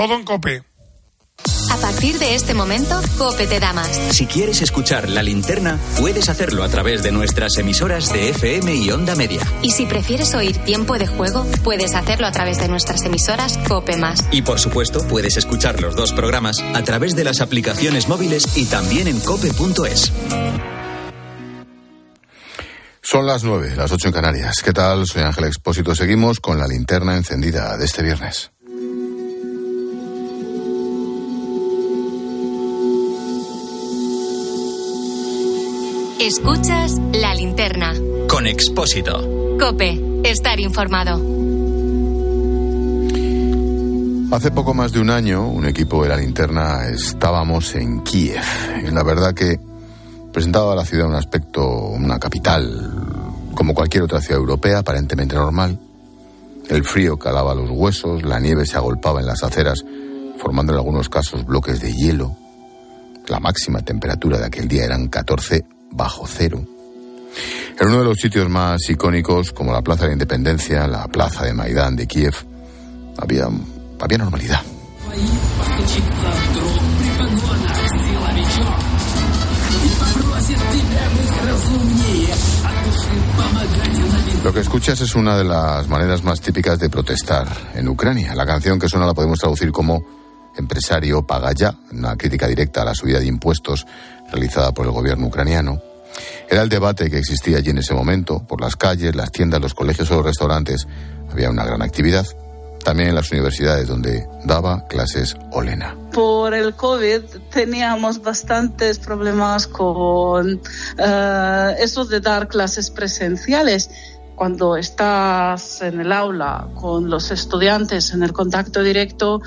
Todo en Cope. A partir de este momento, Cope te da más. Si quieres escuchar la linterna, puedes hacerlo a través de nuestras emisoras de FM y Onda Media. Y si prefieres oír tiempo de juego, puedes hacerlo a través de nuestras emisoras Cope Más. Y por supuesto, puedes escuchar los dos programas a través de las aplicaciones móviles y también en cope.es. Son las nueve, las ocho en Canarias. ¿Qué tal? Soy Ángel Expósito. Seguimos con la linterna encendida de este viernes. Escuchas la linterna. Con Expósito. Cope, estar informado. Hace poco más de un año, un equipo de la linterna estábamos en Kiev. Y la verdad que presentaba a la ciudad un aspecto, una capital, como cualquier otra ciudad europea, aparentemente normal. El frío calaba los huesos, la nieve se agolpaba en las aceras, formando en algunos casos bloques de hielo. La máxima temperatura de aquel día eran 14 bajo cero. En uno de los sitios más icónicos, como la Plaza de Independencia, la Plaza de Maidán de Kiev, había, había normalidad. Lo que escuchas es una de las maneras más típicas de protestar en Ucrania. La canción que suena la podemos traducir como empresario paga ya, una crítica directa a la subida de impuestos realizada por el gobierno ucraniano. Era el debate que existía allí en ese momento. Por las calles, las tiendas, los colegios o los restaurantes había una gran actividad. También en las universidades donde daba clases Olena. Por el COVID teníamos bastantes problemas con eh, eso de dar clases presenciales cuando estás en el aula con los estudiantes en el contacto directo,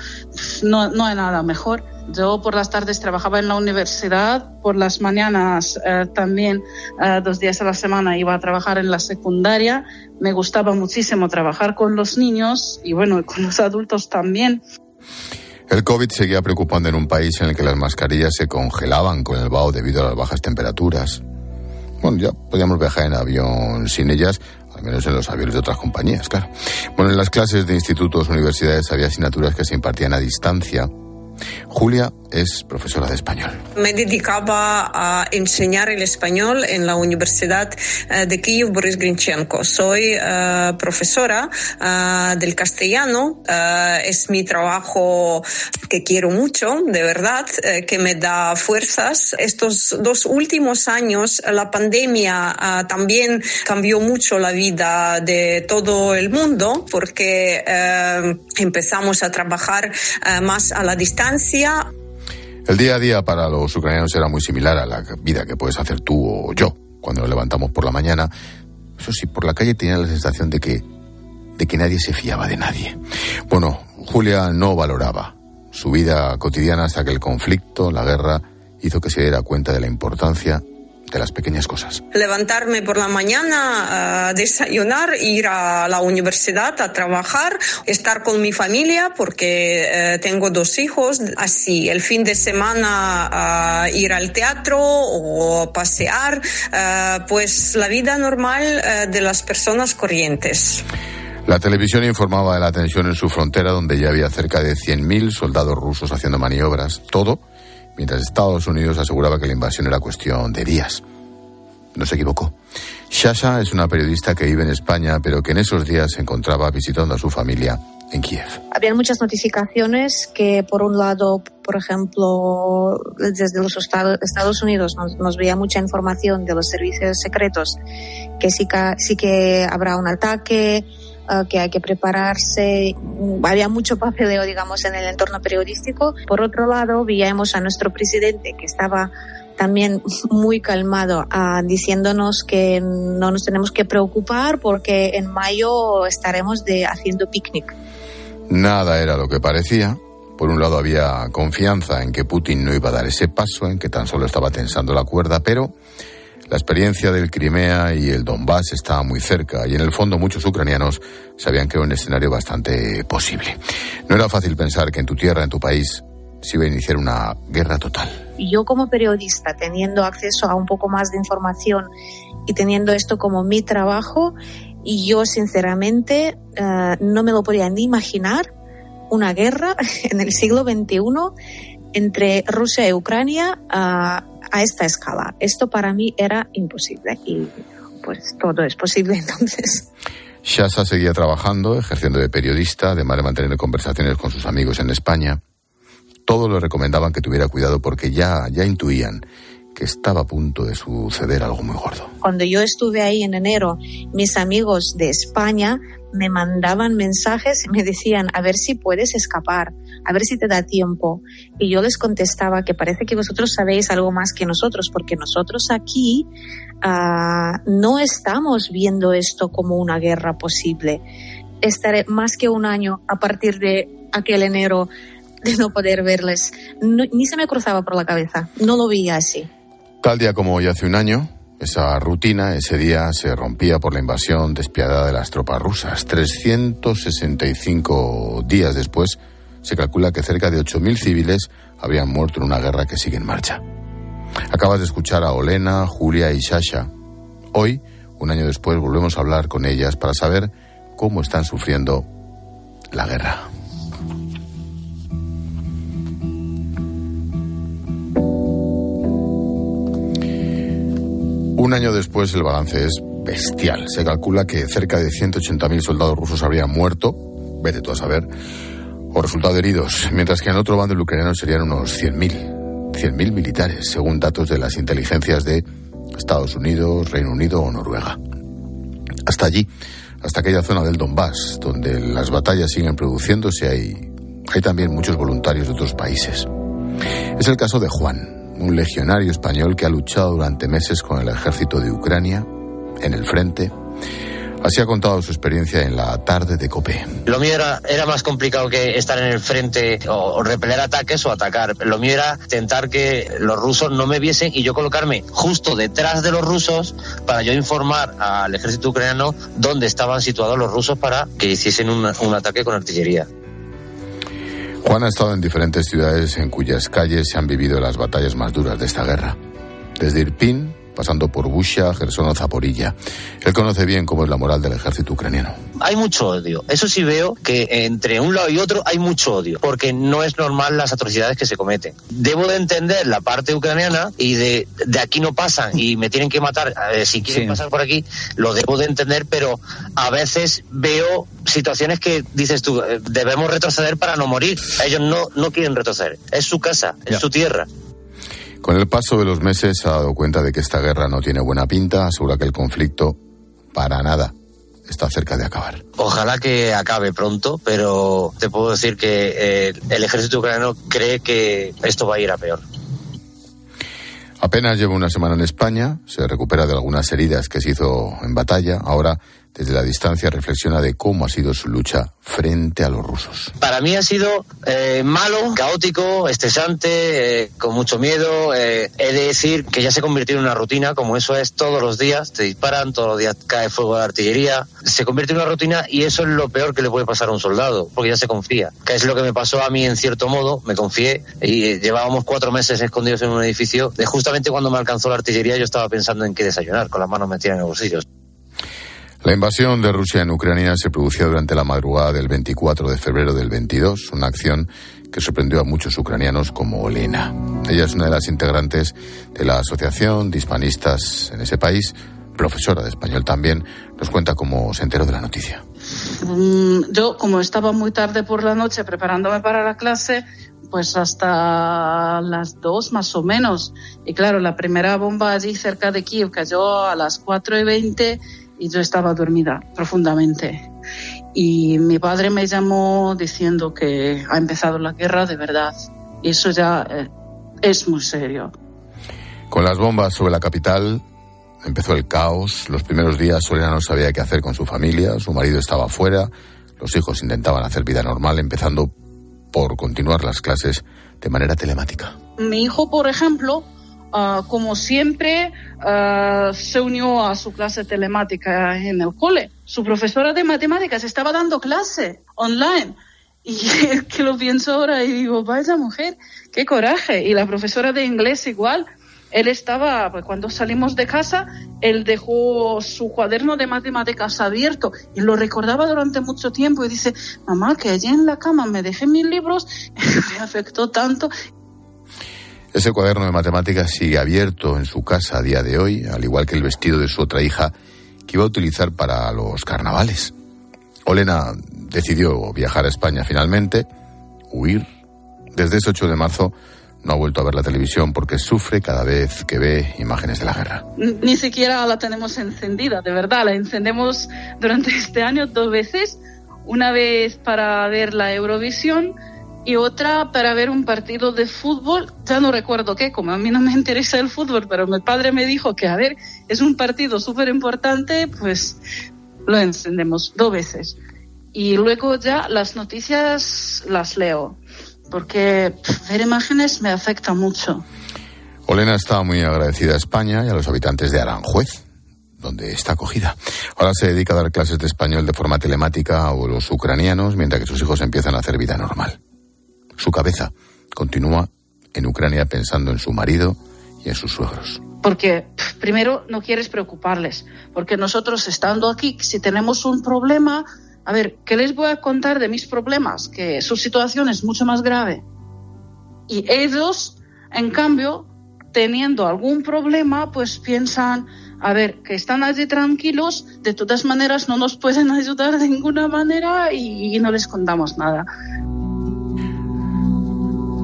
no, no hay nada mejor. Yo por las tardes trabajaba en la universidad, por las mañanas eh, también eh, dos días a la semana iba a trabajar en la secundaria. Me gustaba muchísimo trabajar con los niños y bueno, con los adultos también. El COVID seguía preocupando en un país en el que las mascarillas se congelaban con el vaho debido a las bajas temperaturas. Bueno, ya podíamos viajar en avión sin ellas, al menos en los aviones de otras compañías, claro. Bueno, en las clases de institutos, universidades había asignaturas que se impartían a distancia. Julia es profesora de español. Me dedicaba a enseñar el español en la Universidad eh, de Kiev Boris Grinchenko. Soy uh, profesora uh, del castellano. Uh, es mi trabajo que quiero mucho, de verdad, que me da fuerzas. Estos dos últimos años, la pandemia también cambió mucho la vida de todo el mundo porque empezamos a trabajar más a la distancia. El día a día para los ucranianos era muy similar a la vida que puedes hacer tú o yo cuando nos levantamos por la mañana. Eso sí, por la calle tenía la sensación de que, de que nadie se fiaba de nadie. Bueno, Julia no valoraba su vida cotidiana hasta que el conflicto, la guerra, hizo que se diera cuenta de la importancia de las pequeñas cosas. Levantarme por la mañana, uh, desayunar, ir a la universidad a trabajar, estar con mi familia porque uh, tengo dos hijos, así el fin de semana ir al teatro o pasear, pues la vida normal de las personas corrientes. La televisión informaba de la tensión en su frontera, donde ya había cerca de 100.000 soldados rusos haciendo maniobras. Todo mientras Estados Unidos aseguraba que la invasión era cuestión de días. No se equivocó. Shasha es una periodista que vive en España, pero que en esos días se encontraba visitando a su familia en Kiev. Había muchas notificaciones que, por un lado, por ejemplo, desde los Estados Unidos nos, nos veía mucha información de los servicios secretos, que sí, sí que habrá un ataque, uh, que hay que prepararse. Había mucho papeleo, digamos, en el entorno periodístico. Por otro lado, veíamos a nuestro presidente que estaba también muy calmado, uh, diciéndonos que no nos tenemos que preocupar porque en mayo estaremos de haciendo picnic. Nada era lo que parecía. Por un lado había confianza en que Putin no iba a dar ese paso, en que tan solo estaba tensando la cuerda, pero la experiencia del Crimea y el Donbass estaba muy cerca y en el fondo muchos ucranianos sabían que era un escenario bastante posible. No era fácil pensar que en tu tierra, en tu país, se iba a iniciar una guerra total. Yo como periodista, teniendo acceso a un poco más de información y teniendo esto como mi trabajo, y yo sinceramente uh, no me lo podía ni imaginar una guerra en el siglo XXI entre Rusia y Ucrania a, a esta escala. Esto para mí era imposible y pues todo es posible entonces. Shasa seguía trabajando, ejerciendo de periodista, además de mantener conversaciones con sus amigos en España. Todos le recomendaban que tuviera cuidado porque ya, ya intuían que estaba a punto de suceder algo muy gordo. Cuando yo estuve ahí en enero, mis amigos de España me mandaban mensajes y me decían, a ver si puedes escapar, a ver si te da tiempo. Y yo les contestaba que parece que vosotros sabéis algo más que nosotros, porque nosotros aquí uh, no estamos viendo esto como una guerra posible. Estaré más que un año a partir de aquel enero de no poder verles. No, ni se me cruzaba por la cabeza, no lo veía así. Tal día como hoy hace un año, esa rutina, ese día, se rompía por la invasión despiadada de las tropas rusas. 365 días después, se calcula que cerca de 8.000 civiles habían muerto en una guerra que sigue en marcha. Acabas de escuchar a Olena, Julia y Sasha. Hoy, un año después, volvemos a hablar con ellas para saber cómo están sufriendo la guerra. Un año después el balance es bestial. Se calcula que cerca de 180.000 soldados rusos habrían muerto, vete tú a saber, o resultado heridos, mientras que en otro bando el ucraniano serían unos 100.000. 100.000 militares, según datos de las inteligencias de Estados Unidos, Reino Unido o Noruega. Hasta allí, hasta aquella zona del Donbass, donde las batallas siguen produciéndose, hay, hay también muchos voluntarios de otros países. Es el caso de Juan, un legionario español que ha luchado durante meses con el ejército de Ucrania en el frente. Así ha contado su experiencia en la tarde de Copé. Lo mío era, era más complicado que estar en el frente o, repeler ataques o atacar. Lo mío era intentar que los rusos no me viesen y yo colocarme justo detrás de los rusos para yo informar al ejército ucraniano dónde estaban situados los rusos para que hiciesen un ataque con artillería. Juan ha estado en diferentes ciudades en cuyas calles se han vivido las batallas más duras de esta guerra. Desde Irpin, pasando por Busha, Gerson o Zaporilla. Él conoce bien cómo es la moral del ejército ucraniano. Hay mucho odio. Eso sí veo que entre un lado y otro hay mucho odio, porque no es normal las atrocidades que se cometen. Debo de entender la parte ucraniana y de, de aquí no pasan y me tienen que matar. Eh, si quieren sí. pasar por aquí, lo debo de entender, pero a veces veo situaciones que dices tú, eh, debemos retroceder para no morir. Ellos no, no quieren retroceder. Es su casa, es ya. su tierra. Con el paso de los meses se ha dado cuenta de que esta guerra no tiene buena pinta, asegura que el conflicto, para nada, está cerca de acabar. Ojalá que acabe pronto, pero te puedo decir que eh, el ejército ucraniano cree que esto va a ir a peor. Apenas lleva una semana en España, se recupera de algunas heridas que se hizo en batalla, ahora desde la distancia reflexiona de cómo ha sido su lucha frente a los rusos. Para mí ha sido eh, malo, caótico, estresante, eh, con mucho miedo. Eh, he de decir que ya se convirtió en una rutina, como eso es todos los días, te disparan, todos los días cae fuego de artillería. Se convierte en una rutina y eso es lo peor que le puede pasar a un soldado, porque ya se confía. Que es lo que me pasó a mí en cierto modo, me confié y llevábamos cuatro meses escondidos en un edificio. Justamente cuando me alcanzó la artillería yo estaba pensando en qué desayunar, con las manos metidas en los bolsillos. La invasión de Rusia en Ucrania se produjo durante la madrugada del 24 de febrero del 22, una acción que sorprendió a muchos ucranianos como Olena. Ella es una de las integrantes de la Asociación de Hispanistas en ese país, profesora de español también, nos cuenta cómo se enteró de la noticia. Yo, como estaba muy tarde por la noche preparándome para la clase, pues hasta las dos más o menos. Y claro, la primera bomba allí cerca de Kiev cayó a las cuatro y veinte y yo estaba dormida profundamente. Y mi padre me llamó diciendo que ha empezado la guerra de verdad. Y eso ya eh, es muy serio. Con las bombas sobre la capital empezó el caos. Los primeros días Solena no sabía qué hacer con su familia. Su marido estaba fuera. Los hijos intentaban hacer vida normal, empezando por continuar las clases de manera telemática. Mi hijo, por ejemplo, Uh, como siempre, uh, se unió a su clase telemática en el cole. Su profesora de matemáticas estaba dando clase online. Y que lo pienso ahora y digo, vaya mujer, qué coraje. Y la profesora de inglés igual. él estaba, pues cuando salimos de casa, él dejó su cuaderno de matemáticas abierto y lo recordaba durante mucho tiempo y dice, mamá, que allí en la cama me dejé mis libros, me afectó tanto. Ese cuaderno de matemáticas sigue abierto en su casa a día de hoy, al igual que el vestido de su otra hija que iba a utilizar para los carnavales. Olena decidió viajar a España finalmente, huir. Desde ese 8 de marzo no ha vuelto a ver la televisión porque sufre cada vez que ve imágenes de la guerra. Ni siquiera la tenemos encendida, de verdad. La encendemos durante este año dos veces. Una vez para ver la Eurovisión y otra para ver un partido de fútbol. Ya no recuerdo qué, como a mí no me interesa el fútbol, pero mi padre me dijo que, a ver, es un partido súper importante, pues lo encendemos dos veces. Y luego ya las noticias las leo porque ver imágenes me afecta mucho. Olena está muy agradecida a España y a los habitantes de Aranjuez, donde está acogida. Ahora se dedica a dar clases de español de forma telemática a los ucranianos, mientras que sus hijos empiezan a hacer vida normal. Su cabeza continúa en Ucrania pensando en su marido y en sus suegros. Porque primero no quieres preocuparles, porque nosotros estando aquí, si tenemos un problema, a ver, ¿qué les voy a contar de mis problemas? Que su situación es mucho más grave. Y ellos, en cambio, teniendo algún problema, pues piensan, a ver, que están allí tranquilos, de todas maneras no nos pueden ayudar de ninguna manera y, no les contamos nada.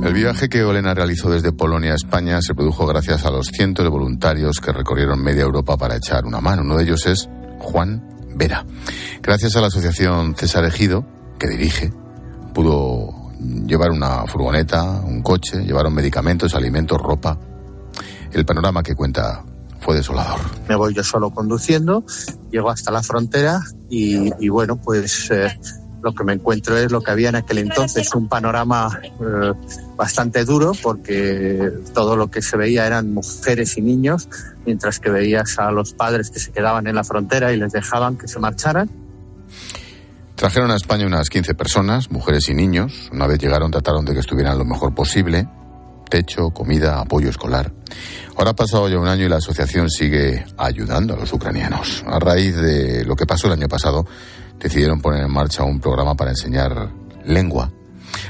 El viaje que Olena realizó desde Polonia a España se produjo gracias a los cientos de voluntarios que recorrieron media Europa para echar una mano. Uno de ellos es Juan Vera. Gracias a la asociación César Ejido, que dirige, pudo llevar una furgoneta, un coche, llevaron medicamentos, alimentos, ropa. El panorama que cuenta fue desolador. Me voy yo solo conduciendo, llego hasta la frontera y, bueno, pues eh, lo que me encuentro es lo que había en aquel entonces, un panorama eh, bastante duro porque todo lo que se veía eran mujeres y niños, mientras que veías a los padres que se quedaban en la frontera y les dejaban que se marcharan. Trajeron a España unas 15 personas, mujeres y niños. Una vez llegaron trataron de que estuvieran lo mejor posible. Techo, comida, apoyo escolar. Ahora ha pasado ya un año y la asociación sigue ayudando a los ucranianos. A raíz de lo que pasó el año pasado, decidieron poner en marcha un programa para enseñar lengua.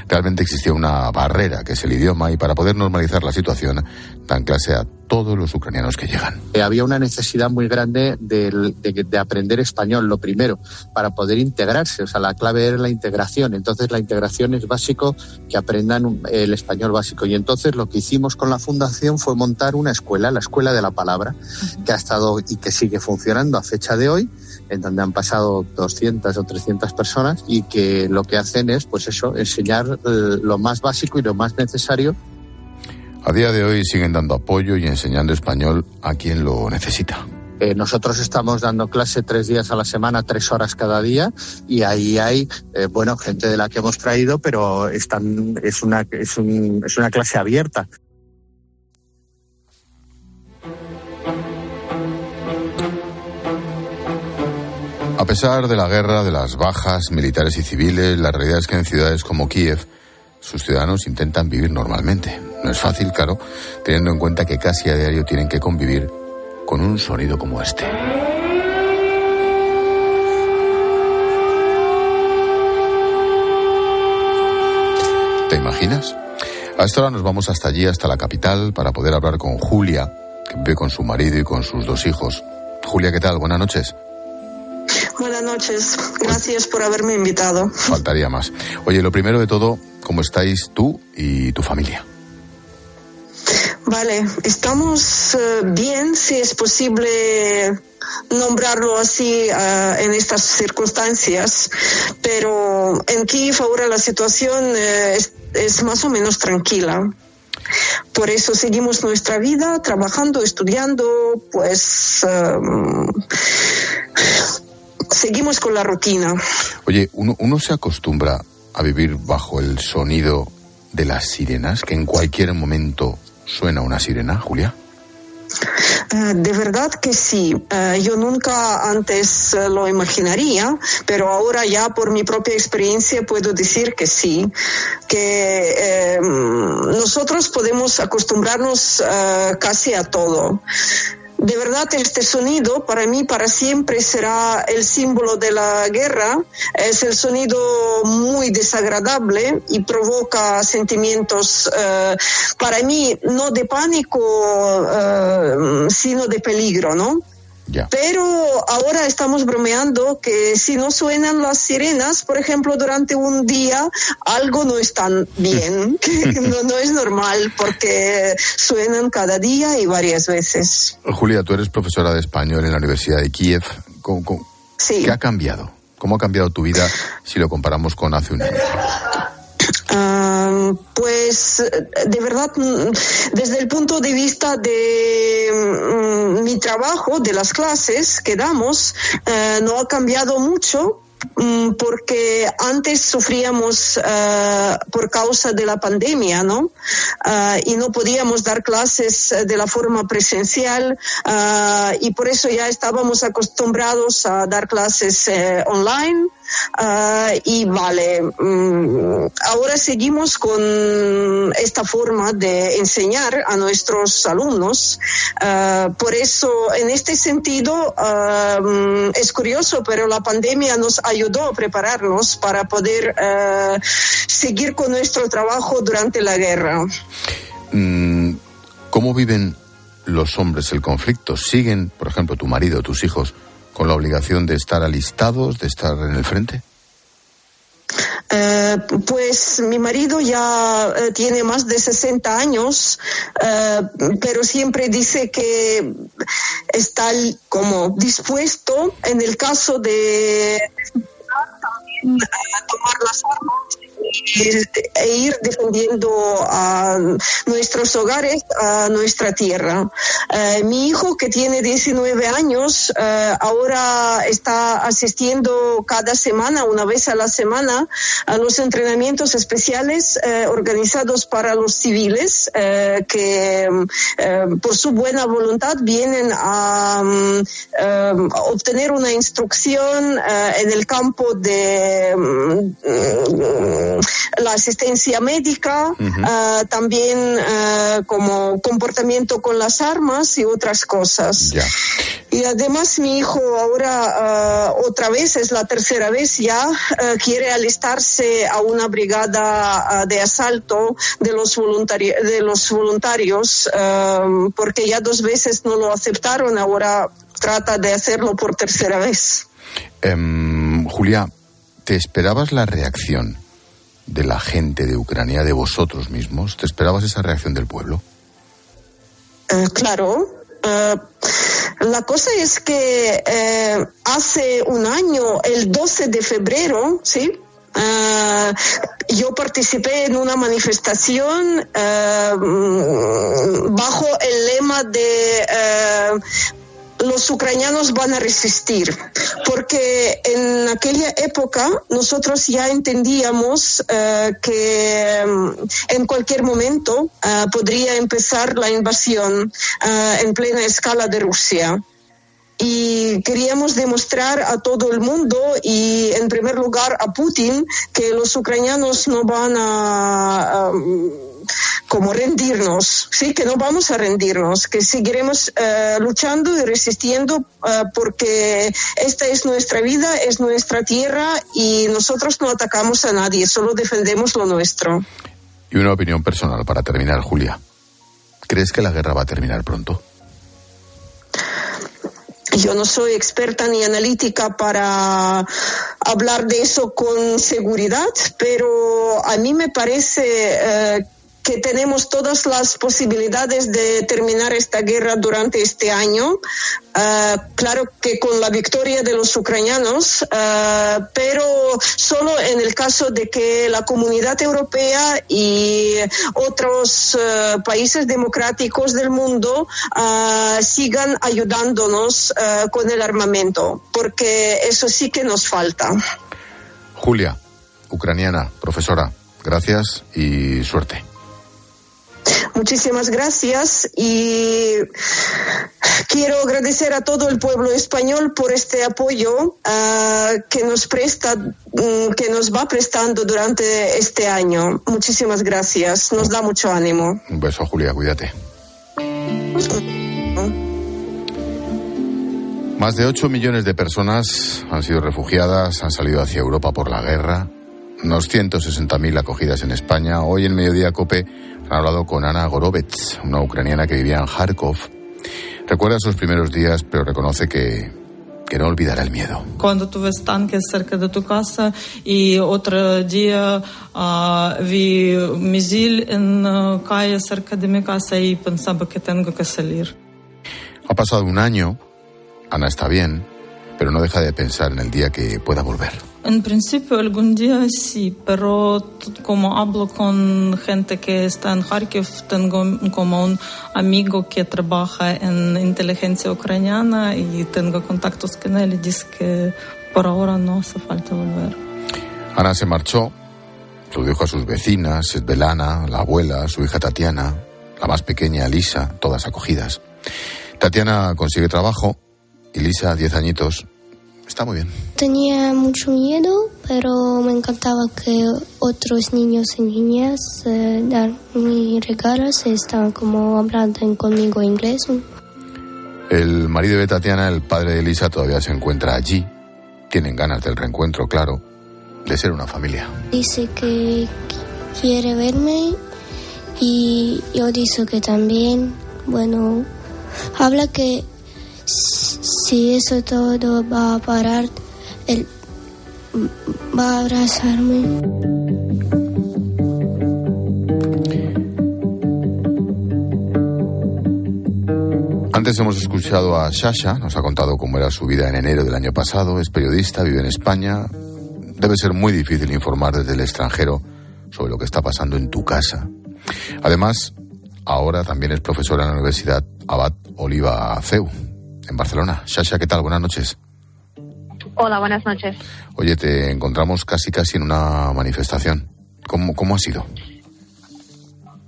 Realmente existía una barrera, que es el idioma, y para poder normalizar la situación, dan clase a todos los ucranianos que llegan. Eh, había una necesidad muy grande de, de, aprender español, lo primero, para poder integrarse. O sea, la clave era la integración. Entonces, la integración es básico que aprendan el español básico. Y entonces, lo que hicimos con la fundación fue montar una escuela, la Escuela de la Palabra, que ha estado y que sigue funcionando a fecha de hoy en donde han pasado 200 o 300 personas y que lo que hacen es, pues eso, enseñar eh, lo más básico y lo más necesario. A día de hoy siguen dando apoyo y enseñando español a quien lo necesita. Eh, nosotros estamos dando clase tres días a la semana, tres horas cada día, y ahí hay, eh, bueno, gente de la que hemos traído, pero están, es, una, es, un, es una clase abierta. Pesar de la guerra, de las bajas militares y civiles, la realidad es que en ciudades como Kiev sus ciudadanos intentan vivir normalmente. No es fácil, claro, teniendo en cuenta que casi a diario tienen que convivir con un sonido como este. ¿Te imaginas? A esta hora nos vamos hasta allí, hasta la capital, para poder hablar con Julia, que vive con su marido y con sus dos hijos. Julia, ¿qué tal? Buenas noches. Buenas noches, gracias por haberme invitado. Faltaría más. Oye, lo primero de todo, ¿cómo estáis tú y tu familia? Vale, estamos eh, bien, si es posible nombrarlo así eh, en estas circunstancias, pero en Kiev ahora la situación eh, es, más o menos tranquila. Por eso seguimos nuestra vida trabajando, estudiando, pues seguimos con la rutina. Oye, uno, uno se acostumbra a vivir bajo el sonido de las sirenas, que en cualquier momento suena una sirena, Julia. Eh, de verdad que sí. Eh, yo nunca antes eh, lo imaginaría, pero ahora ya por mi propia experiencia puedo decir que sí, que nosotros podemos acostumbrarnos casi a todo de verdad este sonido para mí para siempre será el símbolo de la guerra. Es el sonido muy desagradable y provoca sentimientos eh, para mí no de pánico, eh, sino de peligro, ¿no? Pero ahora estamos bromeando que si no suenan las sirenas, por ejemplo, durante un día, algo no está bien, que no, es normal porque suenan cada día y varias veces. Julia, tú eres profesora de español en la Universidad de Kiev. sí. ¿Qué ha cambiado? ¿Cómo ha cambiado tu vida si lo comparamos con hace un año? Pues de verdad, mm, desde el punto de vista de mm, mi trabajo, de las clases que damos, eh, no ha cambiado mucho mm, porque antes sufríamos eh, por causa de la pandemia, ¿no? Eh, y no podíamos dar clases de la forma presencial y por eso ya estábamos acostumbrados a dar clases online. Ah, y vale, mm, ahora seguimos con esta forma de enseñar a nuestros alumnos. Ah, por eso, en este sentido, mm, es curioso, pero la pandemia nos ayudó a prepararnos para poder seguir con nuestro trabajo durante la guerra. Mm, ¿Cómo viven los hombres el conflicto? ¿Siguen, por ejemplo, tu marido, tus hijos, con la obligación de estar alistados, de estar en el frente? Eh, pues mi marido ya eh, tiene más de 60 años, eh, pero siempre dice que está como dispuesto en el caso de tomar las armas e ir defendiendo a nuestros hogares, a nuestra tierra. Eh, mi hijo, que tiene 19 años, eh, ahora está asistiendo cada semana, una vez a la semana, a los entrenamientos especiales eh, organizados para los civiles que por su buena voluntad vienen a, obtener una instrucción en el campo de la asistencia médica, ah, también ah, como comportamiento con las armas y otras cosas. Y además mi hijo ahora ah, otra vez, es la tercera vez ya, quiere alistarse a una brigada de asalto de los, de los voluntarios, porque ya dos veces no lo aceptaron, ahora trata de hacerlo por tercera vez. Em, Julia, ¿te esperabas la reacción de la gente de Ucrania, de vosotros mismos? ¿Te esperabas esa reacción del pueblo? Eh, claro. Eh, la cosa es que eh, hace un año, el 12 de febrero, ¿sí? yo participé en una manifestación bajo el lema de los ucranianos van a resistir, porque en aquella época nosotros ya entendíamos eh, que mm, en cualquier momento eh, podría empezar la invasión eh, en plena escala de Rusia. Y queríamos demostrar a todo el mundo y en primer lugar a Putin que los ucranianos no van a, como rendirnos, sí, que no vamos a rendirnos, que seguiremos eh, luchando y resistiendo eh, porque esta es nuestra vida, es nuestra tierra y nosotros no atacamos a nadie, solo defendemos lo nuestro. Y una opinión personal para terminar, Julia. ¿Crees que la guerra va a terminar pronto? Yo no soy experta ni analítica para hablar de eso con seguridad, pero a mí me parece eh, que tenemos todas las posibilidades de terminar esta guerra durante este año. Uh, claro que con la victoria de los ucranianos, uh, pero solo en el caso de que la comunidad europea y otros uh, países democráticos del mundo sigan ayudándonos con el armamento, porque eso sí que nos falta. Julia, ucraniana, profesora, gracias y suerte. Muchísimas gracias y quiero agradecer a todo el pueblo español por este apoyo ah, que nos presta, mm, que nos va prestando durante este año. Muchísimas gracias. Nos da mucho ánimo. Un beso, Julia. Cuídate. Más de 8 millones de personas han sido refugiadas, han salido hacia Europa por la guerra. Unos 160.000 acogidas en España. Hoy en Mediodía Cope han hablado con Ana Gorovets, una ucraniana que vivía en Kharkov. Recuerda sus primeros días, pero reconoce que, que no olvidará el miedo. Cuando tú ves tanques cerca de tu casa y otro día uh, vi misil en uh, calle cerca de mi casa y pensaba que tengo que salir. Ha pasado un año Ana está bien, pero no deja de pensar en el día que pueda volver. En principio algún día sí, pero como hablo con gente que está en Kharkiv, tengo como un amigo que trabaja en inteligencia ucraniana y tengo contactos con él y dice que por ahora no hace falta volver. Ana se marchó, lo dijo a sus vecinas, Svetlana, la abuela, su hija Tatiana, la más pequeña Lisa, todas acogidas. Tatiana consigue trabajo y Lisa, 10 añitos, está muy bien. Tenía mucho miedo, pero me encantaba que otros niños y niñas eh, dan mis regalos y estaban como hablando conmigo inglés. El marido de Tatiana, el padre de Lisa, todavía se encuentra allí. Tienen ganas del reencuentro, claro, de ser una familia. Dice que quiere verme y yo dice que también, bueno, habla que si eso todo va a parar, él va a abrazarme. Antes hemos escuchado a Sasha, nos ha contado cómo era su vida en enero del año pasado, es periodista, vive en España. Debe ser muy difícil informar desde el extranjero sobre lo que está pasando en tu casa. Además, ahora también es profesora en la Universidad Abad Oliva CEU, en Barcelona. Sasha, ¿qué tal? Buenas noches. Hola, buenas noches. Oye, te encontramos casi casi en una manifestación. ¿Cómo, cómo ha sido?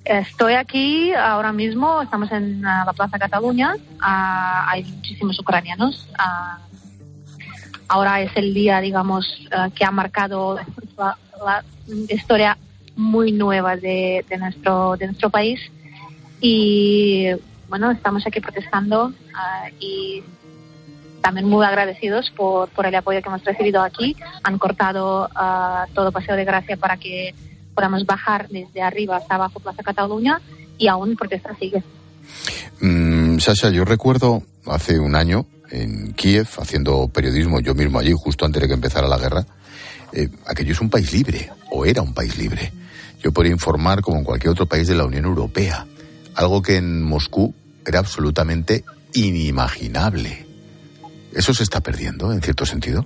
Estoy aquí ahora mismo, estamos en la Plaza Cataluña, ah, hay muchísimos ucranianos. Ah, ahora es el día, digamos, ah, que ha marcado la, historia muy nueva de, de, nuestro, de nuestro país. Y bueno, estamos aquí protestando y también muy agradecidos por, por el apoyo que hemos recibido aquí. Han cortado todo Paseo de Gracia para que podamos bajar desde arriba hasta abajo Plaza Cataluña y aún protesta sigue. Mm, Sasha, yo recuerdo hace un año en Kiev haciendo periodismo yo mismo allí justo antes de que empezara la guerra. Eh, aquello es un país libre, o era un país libre. Yo podía informar como en cualquier otro país de la Unión Europea, algo que en Moscú era absolutamente inimaginable. ¿Eso se está perdiendo en cierto sentido?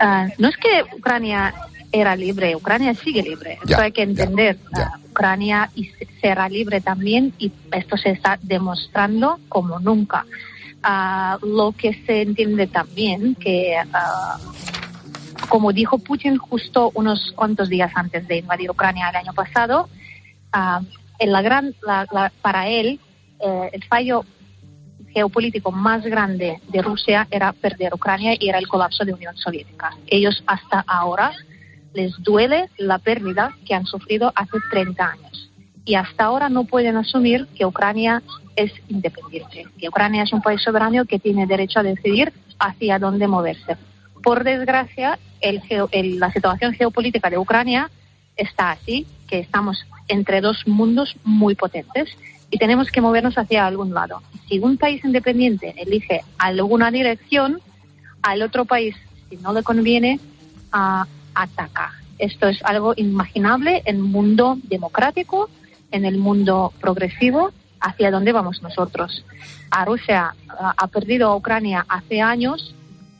Uh, no es que Ucrania era libre, Ucrania sigue libre. Ya, Eso hay que entender. Ya, uh, Ucrania será libre también y esto se está demostrando como nunca. Uh, lo que se entiende también que, como dijo Putin justo unos cuantos días antes de invadir Ucrania el año pasado, la gran, la, para él, eh, el fallo geopolítico más grande de Rusia era perder Ucrania y era el colapso de la Unión Soviética. Ellos hasta ahora les duele la pérdida que han sufrido hace 30 años. Y hasta ahora no pueden asumir que Ucrania es independiente, que Ucrania es un país soberano que tiene derecho a decidir hacia dónde moverse. Por desgracia, la situación geopolítica de Ucrania está así, que estamos entre dos mundos muy potentes y tenemos que movernos hacia algún lado. Si un país independiente elige alguna dirección, al otro país, si no le conviene, uh, ataca. Esto es algo inimaginable en el mundo democrático, en el mundo progresivo, hacia dónde vamos nosotros. A Rusia uh, ha perdido a Ucrania hace años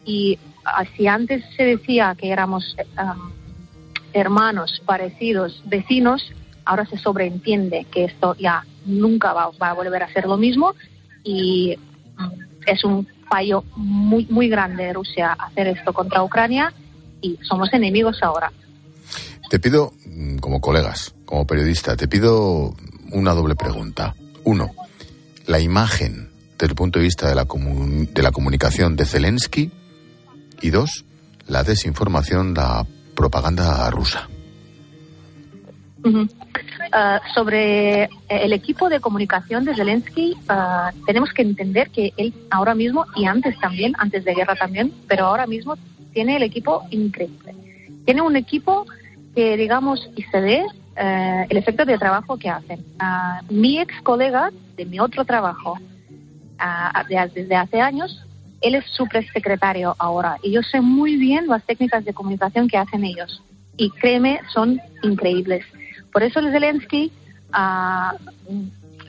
y uh, si antes se decía que éramos um, hermanos, parecidos, vecinos, ahora se sobreentiende que esto ya nunca va, a volver a ser lo mismo y mm, es un fallo muy, muy grande de Rusia hacer esto contra Ucrania y somos enemigos ahora. Te pido, mm, como colegas, como periodista, te pido una doble pregunta. Uno, la imagen desde el punto de vista de la, de la comunicación de Zelensky. Y dos, la desinformación, la propaganda rusa. Ah, sobre el equipo de comunicación de Zelensky, ah, tenemos que entender que él ahora mismo, y antes también, antes de guerra también, pero ahora mismo tiene el equipo increíble. Tiene un equipo que, digamos, y se ve eh, el efecto de trabajo que hacen. Ah, mi ex colega de mi otro trabajo, desde hace años, él es su presecretario ahora y yo sé muy bien las técnicas de comunicación que hacen ellos y créeme, son increíbles. Por eso el Zelensky ah,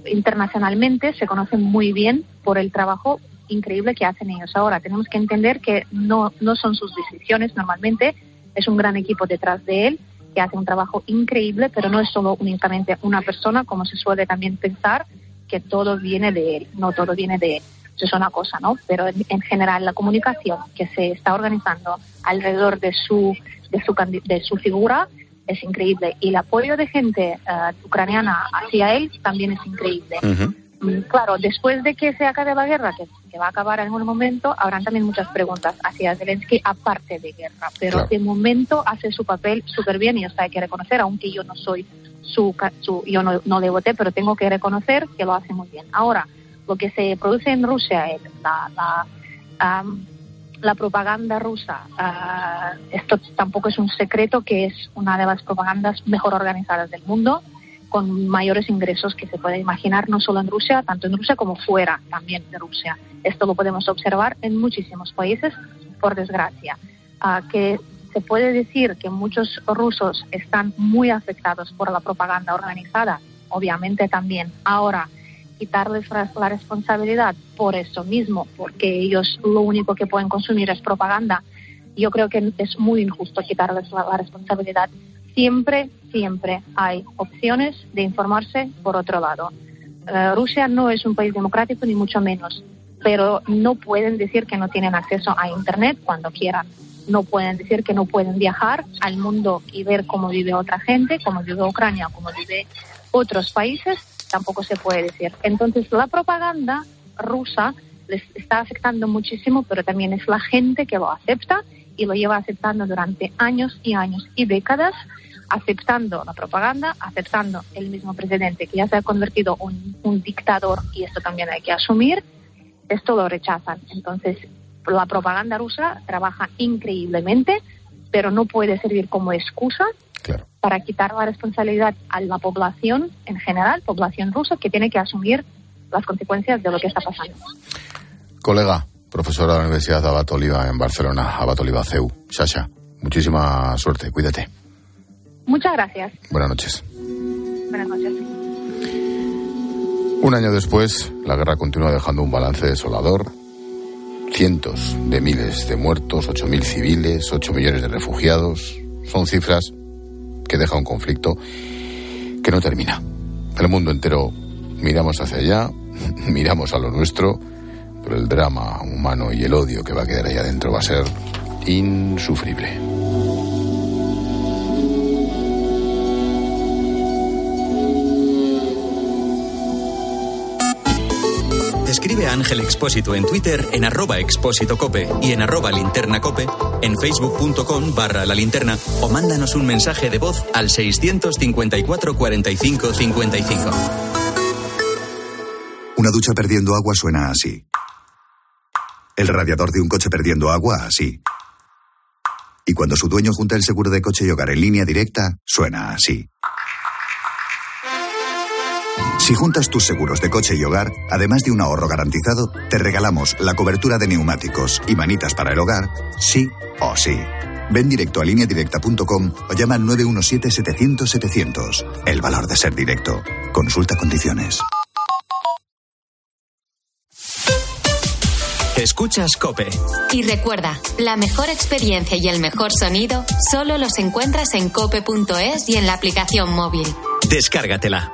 internacionalmente se conoce muy bien por el trabajo increíble que hacen ellos. Ahora, tenemos que entender que no, no son sus decisiones normalmente, es un gran equipo detrás de él que hace un trabajo increíble, pero no es solo únicamente una persona, como se suele también pensar, que todo viene de él, no todo viene de él. Eso es una cosa, ¿no? Pero en, general la comunicación que se está organizando alrededor de su, de su, de su figura es increíble y el apoyo de gente uh, ucraniana hacia él también es increíble. Mm, claro, después de que se acabe la guerra, que, va a acabar en un momento, habrán también muchas preguntas hacia Zelensky aparte de guerra, pero de momento hace su papel súper bien y eso hay que reconocer, aunque yo no soy su, su yo no, no, le voté, pero tengo que reconocer que lo hace muy bien. Ahora, lo que se produce en Rusia la, la la propaganda rusa, ah, esto tampoco es un secreto que es una de las propagandas mejor organizadas del mundo, con mayores ingresos que se puede imaginar, no solo en Rusia, tanto en Rusia como fuera también de Rusia. Esto lo podemos observar en muchísimos países, por desgracia. Ah, que se puede decir que muchos rusos están muy afectados por la propaganda organizada, obviamente también. Ahora, quitarles la responsabilidad por eso mismo, porque ellos lo único que pueden consumir es propaganda. Yo creo que es muy injusto quitarles la, responsabilidad. Siempre, siempre hay opciones de informarse por otro lado. Eh, Rusia no es un país democrático ni mucho menos, pero no pueden decir que no tienen acceso a Internet cuando quieran. No pueden decir que no pueden viajar al mundo y ver cómo vive otra gente, cómo vive Ucrania, cómo vive otros países tampoco se puede decir. Entonces, la propaganda rusa les está afectando muchísimo, pero también es la gente que lo acepta y lo lleva aceptando durante años y años y décadas, aceptando la propaganda, aceptando el mismo presidente que ya se ha convertido en un, dictador y esto también hay que asumir, esto lo rechazan. Entonces, la propaganda rusa trabaja increíblemente, pero no puede servir como excusa para quitar la responsabilidad a la población en general, población rusa, que tiene que asumir las consecuencias de lo que está pasando. Colega, profesora de la Universidad de Abat Oliva en Barcelona, Abat Oliva CEU. Sasha, muchísima suerte, cuídate. Muchas gracias. Buenas noches. Buenas noches. Un año después, la guerra continúa dejando un balance desolador. Cientos de miles de muertos, 8.000 civiles, 8 millones de refugiados. Son cifras que deja un conflicto que no termina. El mundo entero miramos hacia allá, miramos a lo nuestro, pero el drama humano y el odio que va a quedar ahí adentro va a ser insufrible. Escribe a Ángel Expósito en Twitter en arroba expósito y en arroba linterna en facebook.com barra la linterna o mándanos un mensaje de voz al 654 45 55. Una ducha perdiendo agua suena así. El radiador de un coche perdiendo agua así. Y cuando su dueño junta el seguro de coche y hogar en línea directa, suena así. Si juntas tus seguros de coche y hogar, además de un ahorro garantizado, te regalamos la cobertura de neumáticos y manitas para el hogar, sí o sí. Ven directo a lineadirecta.com o llama al 917-700-700. El valor de ser directo. Consulta condiciones. Escuchas Cope. Y recuerda, la mejor experiencia y el mejor sonido solo los encuentras en cope.es y en la aplicación móvil. Descárgatela.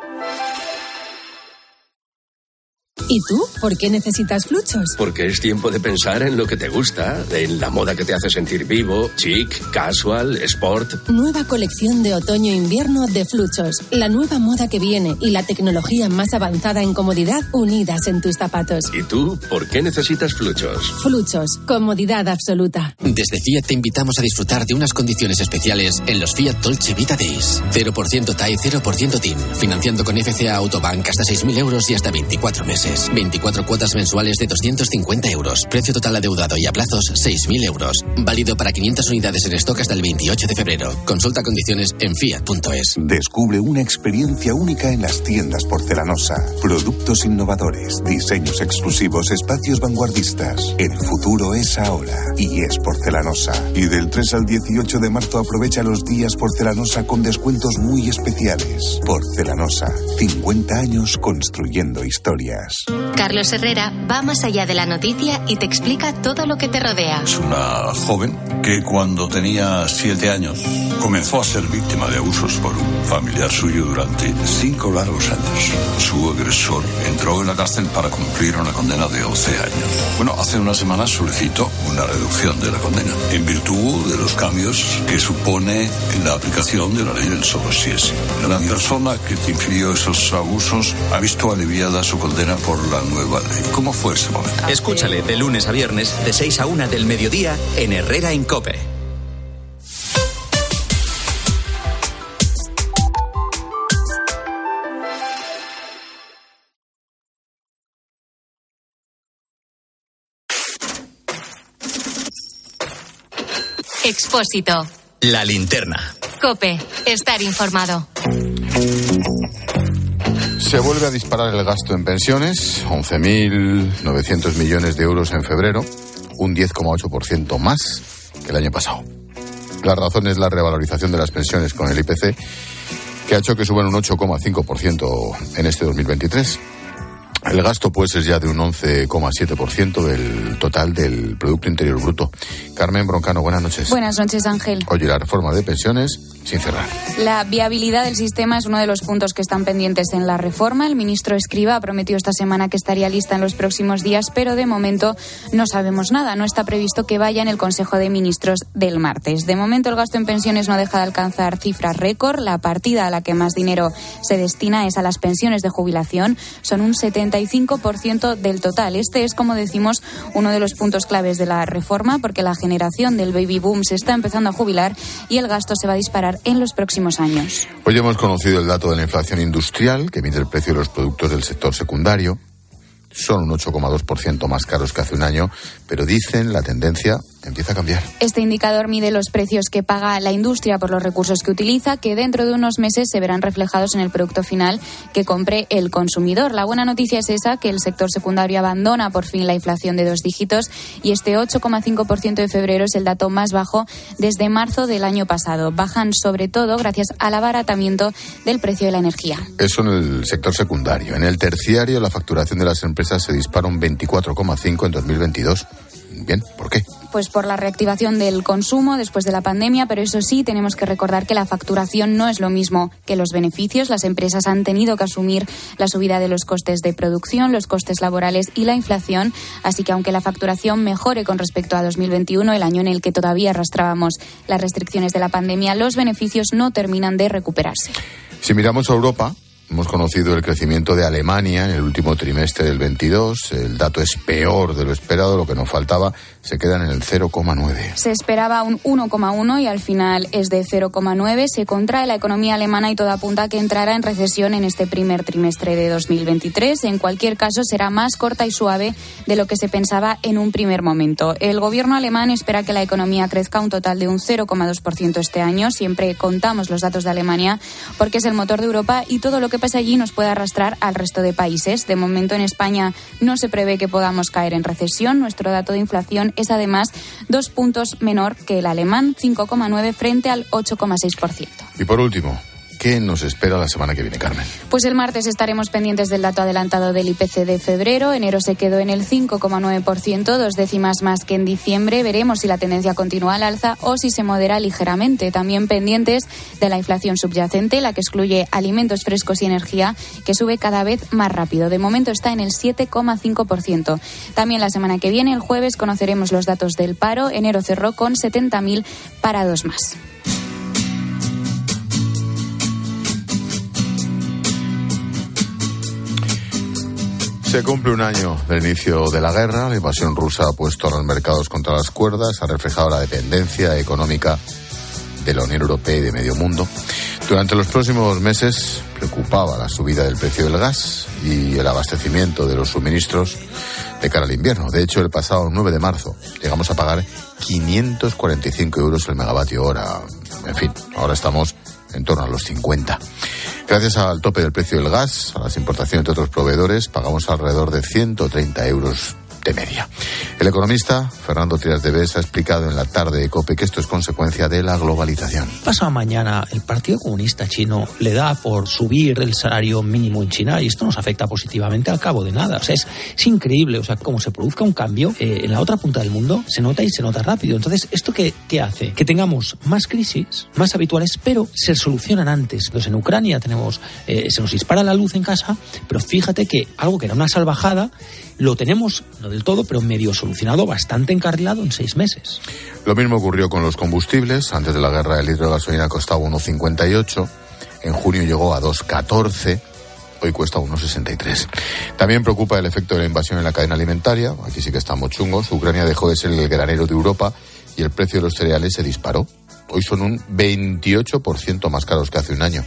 ¿Y tú? ¿Por qué necesitas fluchos? Porque es tiempo de pensar en lo que te gusta, en la moda que te hace sentir vivo, chic, casual, sport. Nueva colección de otoño-invierno de fluchos. La nueva moda que viene y la tecnología más avanzada en comodidad unidas en tus zapatos. ¿Y tú? ¿Por qué necesitas fluchos? Fluchos. Comodidad absoluta. Desde Fiat te invitamos a disfrutar de unas condiciones especiales en los Fiat Dolce Vita Days. 0% TAE, 0% TIN. Financiando con FCA Autobank hasta 6.000 euros y hasta 24 meses. 24 cuotas mensuales de 250 euros. Precio total adeudado y a plazos 6.000 euros. Válido para 500 unidades en stock hasta el 28 de febrero. Consulta condiciones en fiat.es. Descubre una experiencia única en las tiendas porcelanosa. Productos innovadores, diseños exclusivos, espacios vanguardistas. El futuro es ahora y es porcelanosa. Y del 3 al 18 de marzo aprovecha los días porcelanosa con descuentos muy especiales. Porcelanosa, 50 años construyendo historias. Carlos Herrera va más allá de la noticia y te explica todo lo que te rodea. Es una joven que cuando tenía siete años comenzó a ser víctima de abusos por un familiar suyo durante cinco largos años. Su agresor entró en la cárcel para cumplir una condena de 11 años. Bueno, hace unas semanas solicitó una reducción de la condena en virtud de los cambios que supone la aplicación de la ley del solo si es. La persona que te infirió esos abusos ha visto aliviada su condena por la nueva ley. ¿Cómo fue ese momento? Escúchale de lunes a viernes, de 6 a 1 del mediodía, en Herrera en Cope. Expósito. La linterna. Cope. Estar informado. Se vuelve a disparar el gasto en pensiones, 11.900 millones de euros en febrero, un 10,8% más que el año pasado. La razón es la revalorización de las pensiones con el IPC, que ha hecho que suban un 8,5% en este 2023. El gasto, pues, es ya de un 11,7% del total del Producto Interior Bruto. Carmen Broncano, buenas noches. Buenas noches, Ángel. Oye, la reforma de pensiones sin cerrar. La viabilidad del sistema es uno de los puntos que están pendientes en la reforma. El ministro Escriba ha prometido esta semana que estaría lista en los próximos días, pero de momento no sabemos nada. No está previsto que vaya en el Consejo de Ministros del martes. De momento, el gasto en pensiones no deja de alcanzar cifras récord. La partida a la que más dinero se destina es a las pensiones de jubilación. Son un 75% del total. Este es, como decimos, uno de los puntos claves de la reforma, porque la generación del baby boom se está empezando a jubilar y el gasto se va a disparar en los próximos años. Hoy hemos conocido el dato de la inflación industrial, que mide el precio de los productos del sector secundario. Son un 8,2% más caros que hace un año, pero dicen la tendencia empieza a cambiar. Este indicador mide los precios que paga la industria por los recursos que utiliza, que dentro de unos meses se verán reflejados en el producto final que compre el consumidor. La buena noticia es esa, que el sector secundario abandona por fin la inflación de dos dígitos y este 8,5% de febrero es el dato más bajo desde marzo del año pasado. Bajan sobre todo gracias al abaratamiento del precio de la energía. Eso en el sector secundario. En el terciario, la facturación de las empresas se dispara un 24,5 en 2022. Bien, ¿por qué? Pues por la reactivación del consumo después de la pandemia, pero eso sí, tenemos que recordar que la facturación no es lo mismo que los beneficios. Las empresas han tenido que asumir la subida de los costes de producción, los costes laborales y la inflación. Así que aunque la facturación mejore con respecto a 2021, el año en el que todavía arrastrábamos las restricciones de la pandemia, los beneficios no terminan de recuperarse. Si miramos a Europa, Hemos conocido el crecimiento de Alemania en el último trimestre del 22. El dato es peor de lo esperado. Lo que nos faltaba se quedan en el 0,9. Se esperaba un 1,1 y al final es de 0,9. Se contrae la economía alemana y todo apunta a que entrará en recesión en este primer trimestre de 2023. En cualquier caso, será más corta y suave de lo que se pensaba en un primer momento. El gobierno alemán espera que la economía crezca un total de un 0,2% este año. Siempre contamos los datos de Alemania porque es el motor de Europa y todo lo que pasa allí nos puede arrastrar al resto de países. De momento en España no se prevé que podamos caer en recesión. Nuestro dato de inflación es además dos puntos menor que el alemán, 5,9 frente al 8,6%. Y por último, ¿Qué nos espera la semana que viene, Carmen? Pues el martes estaremos pendientes del dato adelantado del IPC de febrero. Enero se quedó en el 5,9%, dos décimas más que en diciembre. Veremos si la tendencia continúa al alza o si se modera ligeramente. También pendientes de la inflación subyacente, la que excluye alimentos frescos y energía, que sube cada vez más rápido. De momento está en el 7,5%. También la semana que viene, el jueves, conoceremos los datos del paro. Enero cerró con 70.000 parados más. Se cumple un año del inicio de la guerra. La invasión rusa ha puesto a los mercados contra las cuerdas, ha reflejado la dependencia económica de la Unión Europea y de medio mundo. Durante los próximos meses preocupaba la subida del precio del gas y el abastecimiento de los suministros de cara al invierno. De hecho, el pasado 9 de marzo llegamos a pagar 545 euros el megavatio hora. En fin, ahora estamos en torno a los 50. Gracias al tope del precio del gas, a las importaciones de otros proveedores, pagamos alrededor de 130 euros de media. El economista Fernando Trias de Bes ha explicado en la tarde de COPE que esto es consecuencia de la globalización. Pasado mañana el Partido Comunista Chino le da por subir el salario mínimo en China y esto nos afecta positivamente al cabo de nada. O sea, es, increíble. O sea, como se produzca un cambio eh, en la otra punta del mundo, se nota y se nota rápido. Entonces, ¿esto qué, qué hace? Que tengamos más crisis, más habituales, pero se solucionan antes. Entonces, en Ucrania tenemos, eh, se nos dispara la luz en casa, pero fíjate que algo que era una salvajada, lo tenemos, del todo, pero medio solucionado, bastante encarrilado en seis meses. Lo mismo ocurrió con los combustibles. Antes de la guerra el litro de gasolina costaba 1,58. En junio llegó a 2,14 hoy cuesta 1,63. También preocupa el efecto de la invasión en la cadena alimentaria. Aquí sí que estamos chungos. Ucrania dejó de ser el granero de Europa y el precio de los cereales se disparó. Hoy son un 28% más caros que hace un año.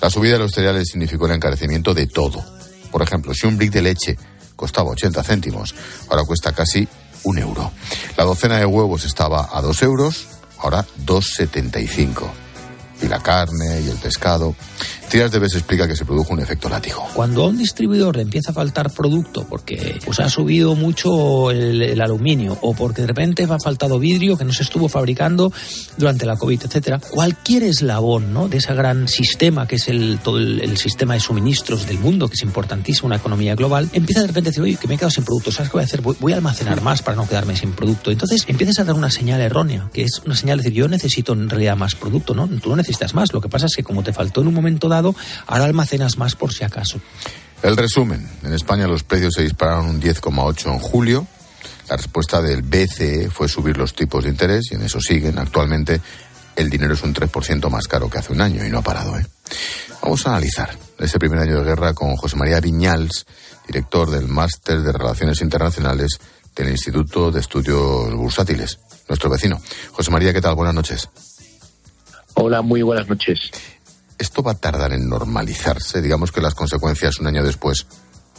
La subida de los cereales significó el encarecimiento de todo. Por ejemplo, si un brick de leche costaba 80 céntimos, ahora cuesta casi un euro. La docena de huevos estaba a 2 euros, ahora 2,75. Y la carne y el pescado Tías de explica que se produjo un efecto látigo. Cuando a un distribuidor le empieza a faltar producto porque pues, ha subido mucho el, aluminio o porque de repente ha faltado vidrio que no se estuvo fabricando durante la COVID, etcétera, cualquier eslabón ¿no? de ese gran sistema que es el, todo el, sistema de suministros del mundo, que es importantísimo, una economía global, empieza de repente a decir, oye, que me he quedado sin producto, ¿sabes qué voy a hacer? Voy, a almacenar más para no quedarme sin producto. Entonces empiezas a dar una señal errónea, que es una señal de decir, yo necesito en realidad más producto, ¿no? Tú no necesitas más. Lo que pasa es que como te faltó en un momento dado, ahora almacenas más por si acaso. El resumen, en España los precios se dispararon un 10,8 en julio. La respuesta del BCE fue subir los tipos de interés y en eso siguen. Actualmente el dinero es un 3% más caro que hace un año y no ha parado. ¿eh? Vamos a analizar ese primer año de guerra con José María Viñals, director del Máster de Relaciones Internacionales del Instituto de Estudios Bursátiles, nuestro vecino. José María, ¿qué tal? Buenas noches. Hola, muy buenas noches. ¿Esto va a tardar en normalizarse? Digamos que las consecuencias un año después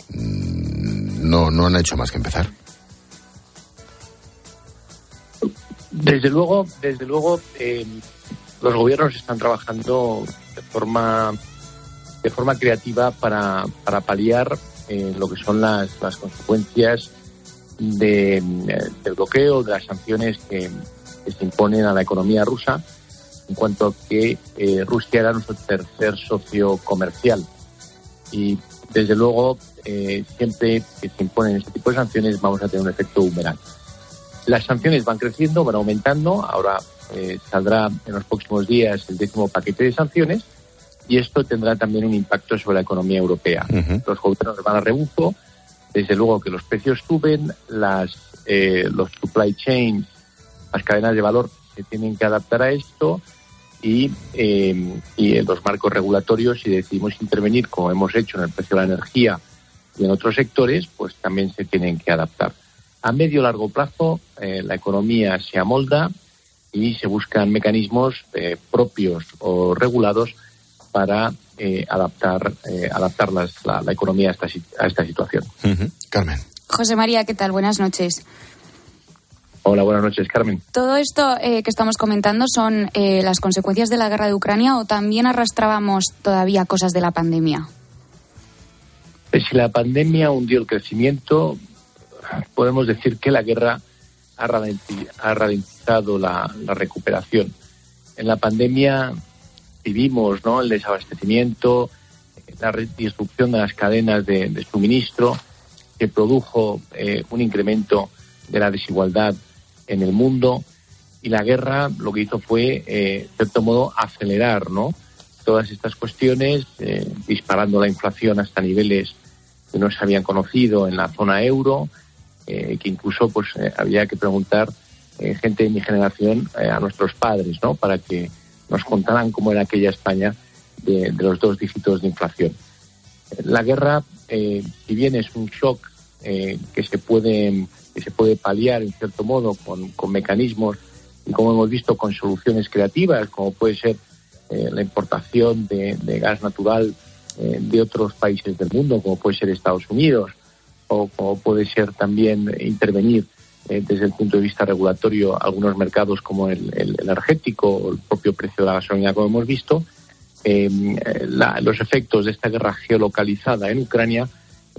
mm, no, no han hecho más que empezar. Desde luego, desde luego, eh, los gobiernos están trabajando de forma de forma creativa para, para paliar eh, lo que son las, las consecuencias de, eh, del bloqueo, de las sanciones que se imponen a la economía rusa en cuanto a que eh, Rusia era nuestro tercer socio comercial. Y desde luego, eh, siempre que se imponen este tipo de sanciones, vamos a tener un efecto humeral. Las sanciones van creciendo, van aumentando. Ahora eh, saldrá en los próximos días el décimo paquete de sanciones y esto tendrá también un impacto sobre la economía europea. Los gobiernos van a rebufo, desde luego que los precios suben, las, los supply chains, las cadenas de valor se tienen que adaptar a esto y, eh, y en los marcos regulatorios, si decidimos intervenir, como hemos hecho en el precio de la energía y en otros sectores, pues también se tienen que adaptar. A medio largo plazo, eh, la economía se amolda y se buscan mecanismos eh, propios o regulados para adaptar, adaptar la, economía a esta, a esta situación. Carmen. José María, ¿qué tal? Buenas noches. Hola, buenas noches, Carmen. ¿Todo esto eh, que estamos comentando son eh, las consecuencias de la guerra de Ucrania o también arrastrábamos todavía cosas de la pandemia? Pues si la pandemia hundió el crecimiento, podemos decir que la guerra ha ralentizado la, recuperación. En la pandemia vivimos ¿no? el desabastecimiento, la disrupción de las cadenas de, suministro, que produjo eh, un incremento de la desigualdad en el mundo y la guerra lo que hizo fue, eh, de cierto modo, acelerar ¿no? todas estas cuestiones, eh, disparando la inflación hasta niveles que no se habían conocido en la zona euro, que incluso pues había que preguntar gente de mi generación a nuestros padres, ¿no? Para que nos contaran cómo era aquella España de, los dos dígitos de inflación. La guerra, eh, si bien es un shock eh, que se puede que se puede paliar en cierto modo con, mecanismos y como hemos visto con soluciones creativas como puede ser eh, la importación de, gas natural de otros países del mundo como puede ser Estados Unidos o como puede ser también intervenir desde el punto de vista regulatorio algunos mercados como el, el energético o el propio precio de la gasolina como hemos visto. Eh, los efectos de esta guerra geolocalizada en Ucrania,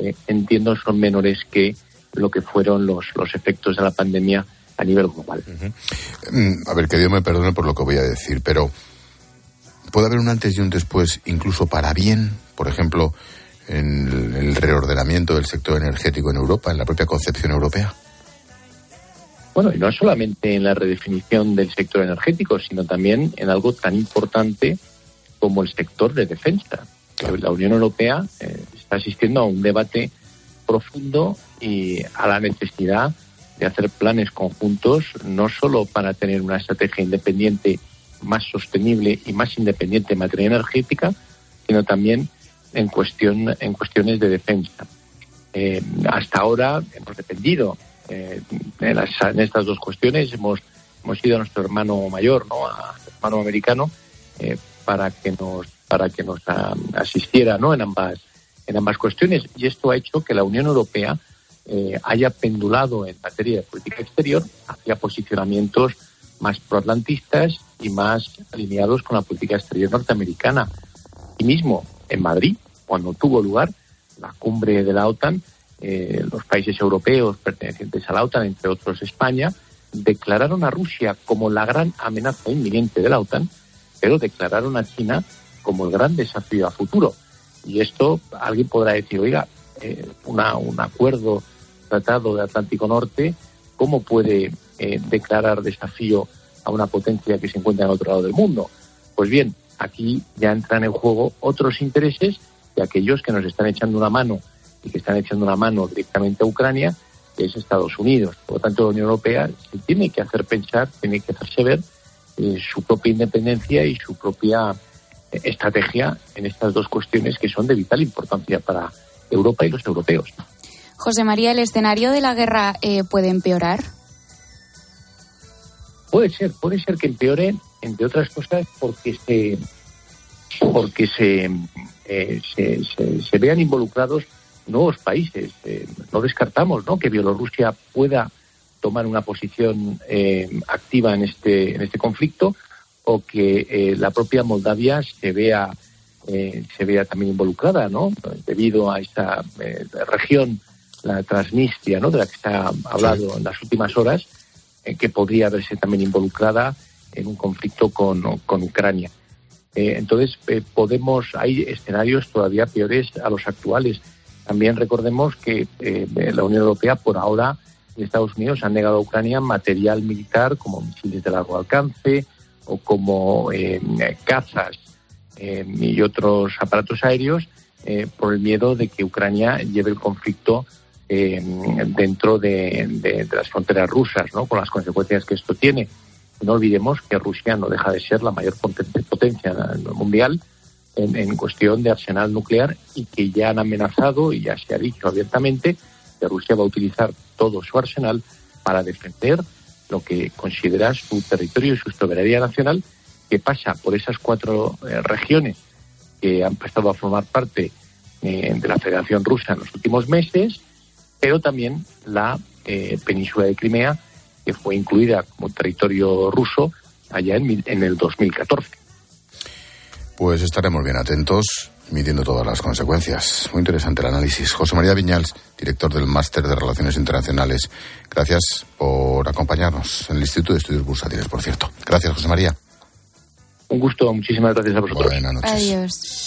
eh, entiendo, son menores que lo que fueron los, los efectos de la pandemia a nivel global. Mm, a ver, que Dios me perdone por lo que voy a decir, pero ¿puede haber un antes y un después incluso para bien? Por ejemplo, en el reordenamiento del sector energético en Europa, en la propia concepción europea. Bueno, y no solamente en la redefinición del sector energético, sino también en algo tan importante como el sector de defensa. La Unión Europea eh, asistiendo a un debate profundo y a la necesidad de hacer planes conjuntos, no solo para tener una estrategia independiente más sostenible y más independiente en materia energética, sino también en, cuestión, en cuestiones de defensa. Eh, hasta ahora hemos dependido eh, en, estas dos cuestiones, hemos, hemos ido a nuestro hermano mayor, ¿no? hermano americano, para que nos para que nos asistiera ¿no? en ambas en ambas cuestiones y esto ha hecho que la Unión Europea eh, haya pendulado en materia de política exterior hacia posicionamientos más proatlantistas y más alineados con la política exterior norteamericana. Y mismo en Madrid, cuando tuvo lugar la cumbre de la OTAN, eh, los países europeos pertenecientes a la OTAN, entre otros España, declararon a Rusia como la gran amenaza inminente de la OTAN pero declararon a China como el gran desafío a futuro. Y esto alguien podrá decir, oiga, eh, una, un acuerdo tratado de Atlántico Norte, ¿cómo puede eh, declarar desafío a una potencia que se encuentra en otro lado del mundo? Pues bien, aquí ya entran en juego otros intereses de aquellos que nos están echando una mano y que están echando una mano directamente a Ucrania, que es Estados Unidos. Por lo tanto, la Unión Europea se tiene que hacer pensar, tiene que hacerse ver eh, su propia independencia y su propia estrategia en estas dos cuestiones que son de vital importancia para Europa y los europeos. José María, ¿el escenario de la guerra eh, puede empeorar? Puede ser, puede ser que empeore, entre otras cosas, porque se porque se, se, vean involucrados nuevos países. no descartamos ¿no? que Bielorrusia pueda tomar una posición eh, activa en este, en este conflicto o que eh, la propia Moldavia se vea, eh, se vea también involucrada, ¿no? Debido a esta región, la Transnistria, ¿no? De la que se ha hablado en las últimas horas, que podría verse también involucrada en un conflicto con, con Ucrania. entonces, podemos, hay escenarios todavía peores a los actuales. También recordemos que la Unión Europea por ahora Estados Unidos han negado a Ucrania material militar como misiles de largo alcance o como eh, cazas eh, y otros aparatos aéreos eh, por el miedo de que Ucrania lleve el conflicto dentro de, las fronteras rusas, ¿no? con las consecuencias que esto tiene. No olvidemos que Rusia no deja de ser la mayor potencia mundial en cuestión de arsenal nuclear y que ya han amenazado y ya se ha dicho abiertamente que Rusia va a utilizar todo su arsenal para defender lo que considera su territorio y su soberanía nacional, que pasa por esas cuatro eh, regiones que han pasado a formar parte eh, de la Federación Rusa en los últimos meses, pero también la eh, península de Crimea, que fue incluida como territorio ruso allá en, en el 2014. Pues estaremos bien atentos midiendo todas las consecuencias. Muy interesante el análisis. José María Viñals, director del Máster de Relaciones Internacionales. Gracias por acompañarnos en el Instituto de Estudios Bursátiles, por cierto. Gracias, José María. Un gusto, muchísimas gracias a vosotros. Buenas noches. Adiós.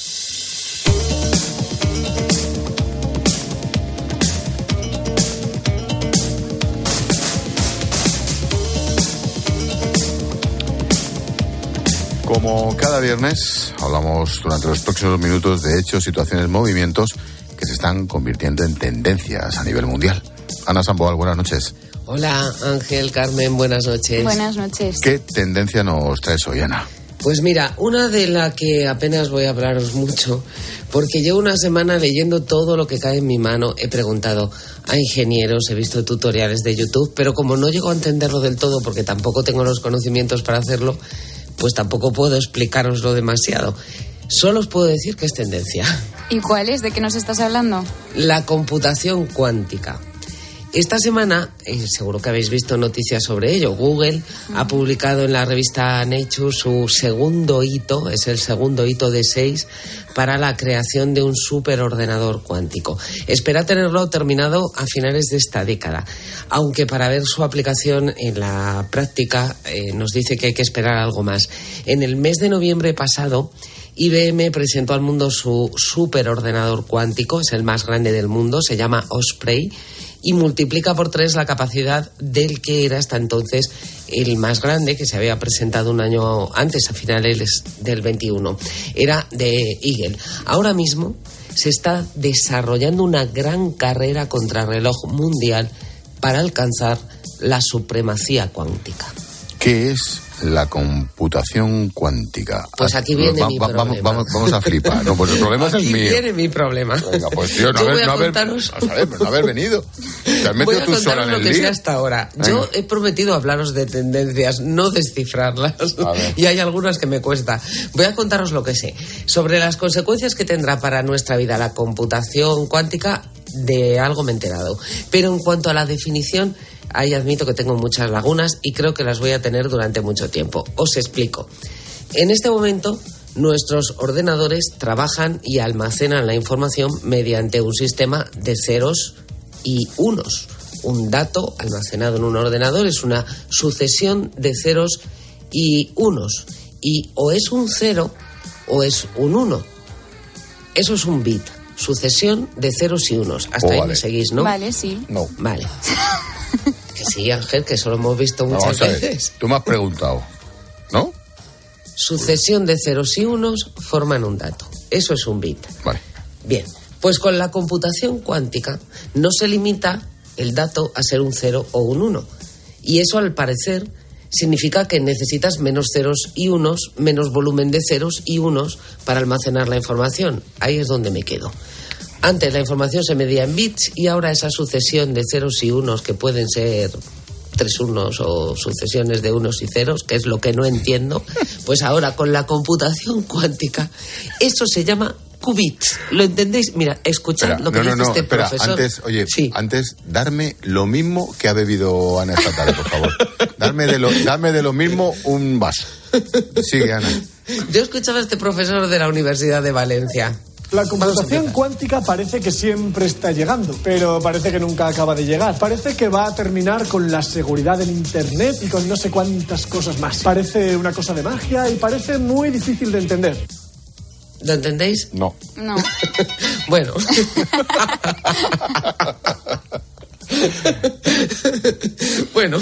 Como cada viernes, hablamos durante los próximos minutos de hechos, situaciones, movimientos que se están convirtiendo en tendencias a nivel mundial. Ana Samboal, buenas noches. Hola Ángel, Carmen, buenas noches. Buenas noches. ¿Qué tendencia nos traes hoy, Ana? Pues mira, una de la que apenas voy a hablaros mucho, porque llevo una semana leyendo todo lo que cae en mi mano, he preguntado a ingenieros, he visto tutoriales de YouTube, pero como no llego a entenderlo del todo, porque tampoco tengo los conocimientos para hacerlo, pues tampoco puedo explicaroslo demasiado. Solo os puedo decir que es tendencia. ¿Y cuál es? ¿De qué nos estás hablando? La computación cuántica. Esta semana, eh, seguro que habéis visto noticias sobre ello, Google ha publicado en la revista Nature su segundo hito, es el segundo hito de seis, para la creación de un superordenador cuántico. Espera tenerlo terminado a finales de esta década, aunque para ver su aplicación en la práctica eh, nos dice que hay que esperar algo más. En el mes de noviembre pasado, IBM presentó al mundo su superordenador cuántico, es el más grande del mundo, se llama Osprey y multiplica por tres la capacidad del que era hasta entonces el más grande que se había presentado un año antes, a finales del 21. Era de Eagle. Ahora mismo se está desarrollando una gran carrera contrarreloj mundial para alcanzar la supremacía cuántica. ¿Qué es la computación cuántica? Pues aquí viene mi problema. vamos, vamos a flipar. No, pues el problema es el Aquí mío. viene mi problema. Venga, pues tío, no, haber, voy a no, haber, contaros- a saber, no haber venido. Te has Voy metido a tú sola lo que sé hasta ahora. Venga. Yo he prometido hablaros de tendencias, no descifrarlas. Y hay algunas que me cuesta. Voy a contaros lo que sé. Sobre las consecuencias que tendrá para nuestra vida la computación cuántica, de algo me he enterado. Pero en cuanto a la definición, ahí admito que tengo muchas lagunas y creo que las voy a tener durante mucho tiempo. Os explico. En este momento, nuestros ordenadores trabajan y almacenan la información mediante un sistema de ceros y unos. Un dato almacenado en un ordenador es una sucesión de ceros y unos. Y o es un cero o es un uno. Eso es un bit. Sucesión de ceros y unos. Hasta Oh, ahí vale. me seguís, ¿no? Vale, sí. No. Vale. que sí, Ángel, que eso lo hemos visto muchas vamos a ver. veces. Tú me has preguntado, ¿no? Sucesión de ceros y unos forman un dato. Eso es un bit. Vale. Bien, pues con la computación cuántica no se limita el dato a ser un cero o un uno. Y eso, al parecer, significa que necesitas menos ceros y unos, menos volumen de ceros y unos para almacenar la información. Ahí es donde me quedo. Antes la información se medía en bits y ahora esa sucesión de ceros y unos que pueden ser tres unos o sucesiones de unos y ceros, que es lo que no entiendo, pues ahora con la computación cuántica, eso se llama qubits. ¿Lo entendéis? Mira, escuchad Espera, lo que no, no, dice no, este espera, profesor. antes, oye, antes, darme lo mismo que ha bebido Ana esta tarde, por favor. Darme de lo, darme de lo mismo un vaso. Sigue, Ana. Yo escuchaba a este profesor de la Universidad de Valencia. La computación cuántica parece que siempre está llegando, pero parece que nunca acaba de llegar. Parece que va a terminar con la seguridad del Internet y con no sé cuántas cosas más. Parece una cosa de magia y parece muy difícil de entender. ¿Lo entendéis? No. No. Bueno. bueno,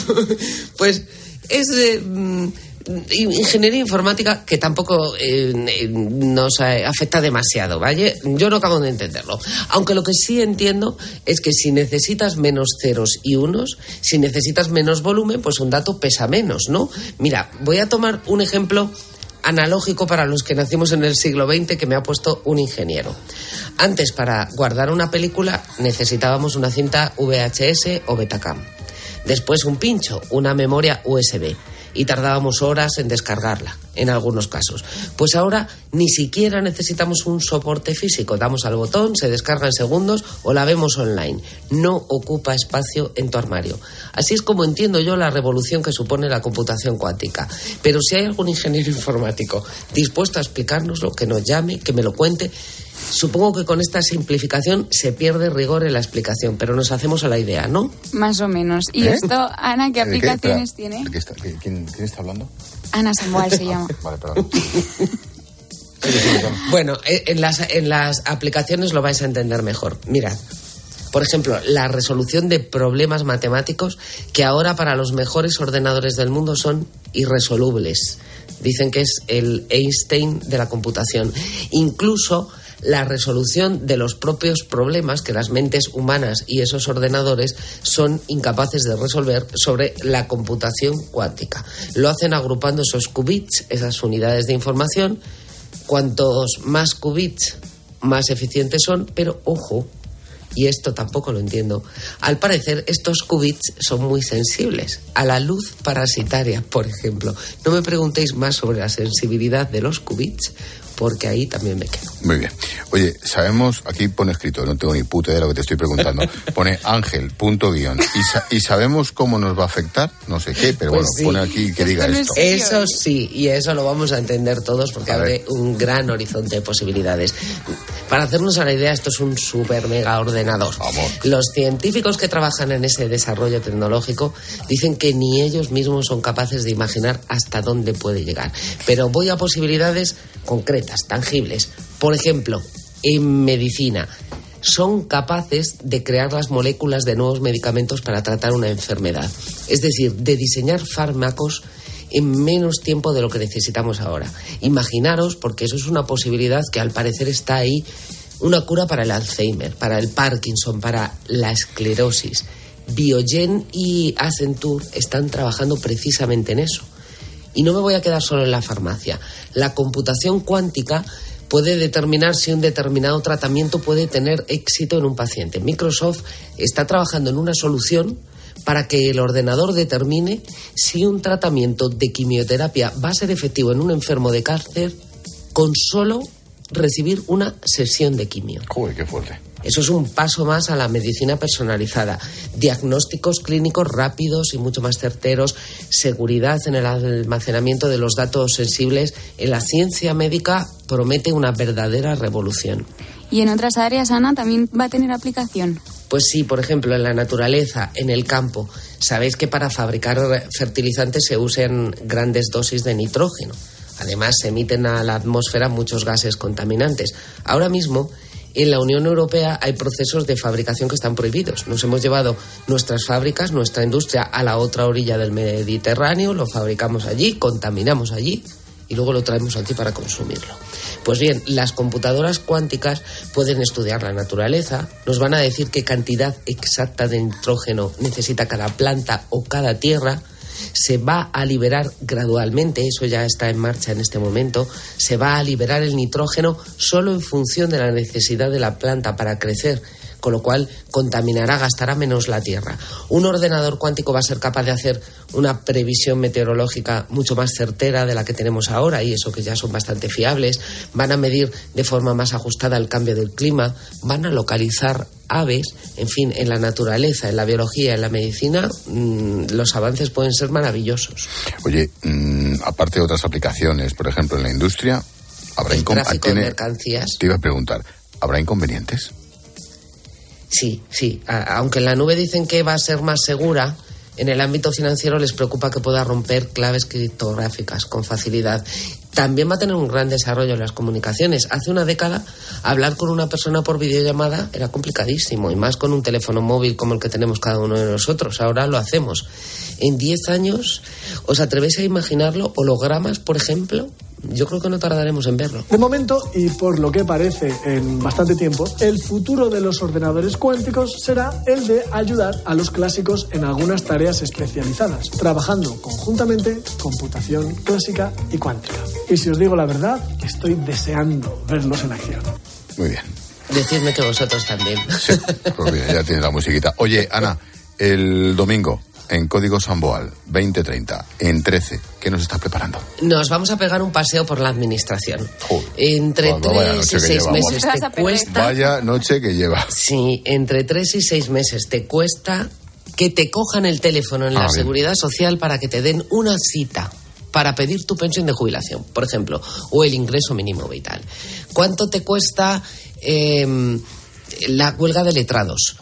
pues es de mm, ingeniería informática que tampoco eh, eh, nos eh, afecta demasiado, ¿vale? Yo no acabo de entenderlo. Aunque lo que sí entiendo es que si necesitas menos ceros y unos, si necesitas menos volumen, pues un dato pesa menos, ¿no? Mira, voy a tomar un ejemplo analógico para los que nacimos en el siglo XX que me ha puesto un ingeniero. Antes, para guardar una película, necesitábamos una cinta VHS o Betacam. Después un pincho, una memoria USB. Y tardábamos horas en descargarla, en algunos casos. Pues ahora ni siquiera necesitamos un soporte físico. Damos al botón, se descarga en segundos o la vemos online. No ocupa espacio en tu armario. Así es como entiendo yo la revolución que supone la computación cuántica. Pero si hay algún ingeniero informático dispuesto a explicárnoslo, que nos llame, que me lo cuente, Supongo que con esta simplificación se pierde rigor en la explicación, pero nos hacemos a la idea, ¿no? Más o menos. ¿Y ¿Eh? esto, Ana, qué aplicaciones tiene? ¿de qué está- qué- quién, quién está hablando? Ana Samboal se llama. Vale, perdón. Bueno, eh, en las, en las aplicaciones lo vais a entender mejor. Mirad, por ejemplo, la resolución de problemas matemáticos que ahora para los mejores ordenadores del mundo son irresolubles. Dicen que es el Einstein de la computación. Incluso la resolución de los propios problemas que las mentes humanas y esos ordenadores son incapaces de resolver sobre la computación cuántica. Lo hacen agrupando esos qubits, esas unidades de información. Cuantos más qubits, más eficientes son, pero ojo, y esto tampoco lo entiendo. Al parecer, estos qubits son muy sensibles a la luz parasitaria, por ejemplo. No me preguntéis más sobre la sensibilidad de los qubits, porque ahí también me quedo. Muy bien. Oye, sabemos, aquí pone escrito, no tengo ni puta idea de lo que te estoy preguntando. Pone Ángel, punto guion. ¿Y, sa- y sabemos cómo nos va a afectar? No sé qué, pero Pues bueno, sí. pone aquí que diga esto. Eso sí, y eso lo vamos a entender todos porque abre un gran horizonte de posibilidades. Para hacernos a la idea, esto es un super mega ordenador. Los científicos que trabajan en ese desarrollo tecnológico dicen que ni ellos mismos son capaces de imaginar hasta dónde puede llegar. Pero voy a posibilidades concretas, tangibles. Por ejemplo, en medicina son capaces de crear las moléculas de nuevos medicamentos para tratar una enfermedad. Es decir, de diseñar fármacos en menos tiempo de lo que necesitamos ahora. Imaginaros, porque eso es una posibilidad que al parecer está ahí, una cura para el Alzheimer, para el Parkinson, para la esclerosis. Biogen y Accenture están trabajando precisamente en eso. Y no me voy a quedar solo en la farmacia. La computación cuántica puede determinar si un determinado tratamiento puede tener éxito en un paciente. Microsoft está trabajando en una solución para que el ordenador determine si un tratamiento de quimioterapia va a ser efectivo en un enfermo de cáncer con solo recibir una sesión de quimio. Joder, qué fuerte. Eso es un paso más a la medicina personalizada. Diagnósticos clínicos rápidos y mucho más certeros, seguridad en el almacenamiento de los datos sensibles. En la ciencia médica promete una verdadera revolución. Y en otras áreas, Ana, también va a tener aplicación. Pues sí, por ejemplo, en la naturaleza, en el campo. Sabéis que para fabricar fertilizantes se usan grandes dosis de nitrógeno. Además, se emiten a la atmósfera muchos gases contaminantes. Ahora mismo, en la Unión Europea hay procesos de fabricación que están prohibidos. Nos hemos llevado nuestras fábricas, nuestra industria a la otra orilla del Mediterráneo, lo fabricamos allí, contaminamos allí y luego lo traemos aquí para consumirlo. Pues bien, las computadoras cuánticas pueden estudiar la naturaleza, nos van a decir qué cantidad exacta de nitrógeno necesita cada planta o cada tierra, se va a liberar gradualmente, eso ya está en marcha en este momento, se va a liberar el nitrógeno solo en función de la necesidad de la planta para crecer, con lo cual contaminará, gastará menos la tierra. Un ordenador cuántico va a ser capaz de hacer una previsión meteorológica mucho más certera de la que tenemos ahora, y eso que ya son bastante fiables, van a medir de forma más ajustada el cambio del clima, van a localizar aves, en fin, en la naturaleza, en la biología, en la medicina, mmm, los avances pueden ser maravillosos. Oye, mmm, aparte de otras aplicaciones, por ejemplo, en la industria, habrá mercancías. Te iba a preguntar, ¿habrá inconvenientes? Sí, sí. Aunque en la nube dicen que va a ser más segura, en el ámbito financiero les preocupa que pueda romper claves criptográficas con facilidad. También va a tener un gran desarrollo en las comunicaciones. Hace una década, hablar con una persona por videollamada era complicadísimo, y más con un teléfono móvil como el que tenemos cada uno de nosotros. Ahora lo hacemos. En 10 años, ¿os atrevéis a imaginarlo? ¿Hologramas, por ejemplo? Yo creo que no tardaremos en verlo. De momento, y por lo que parece en bastante tiempo, el futuro de los ordenadores cuánticos será el de ayudar a los clásicos en algunas tareas especializadas, trabajando conjuntamente computación clásica y cuántica. Y si os digo la verdad, estoy deseando verlos en acción. Muy bien. Decidme que vosotros también. Sí, pues bien, ya tienes la musiquita. Oye, Ana, el domingo en Código Samboal 2030, en 13, ¿qué nos estás preparando? Nos vamos a pegar un paseo por la administración. Entre tres y seis meses Te cuesta. Vaya noche que lleva. Sí, entre tres y seis meses te cuesta que te cojan el teléfono en Ah, la bien. seguridad social para que te den una cita para pedir tu pensión de jubilación, por ejemplo, o el ingreso mínimo vital. ¿Cuánto te cuesta em, la huelga de letrados.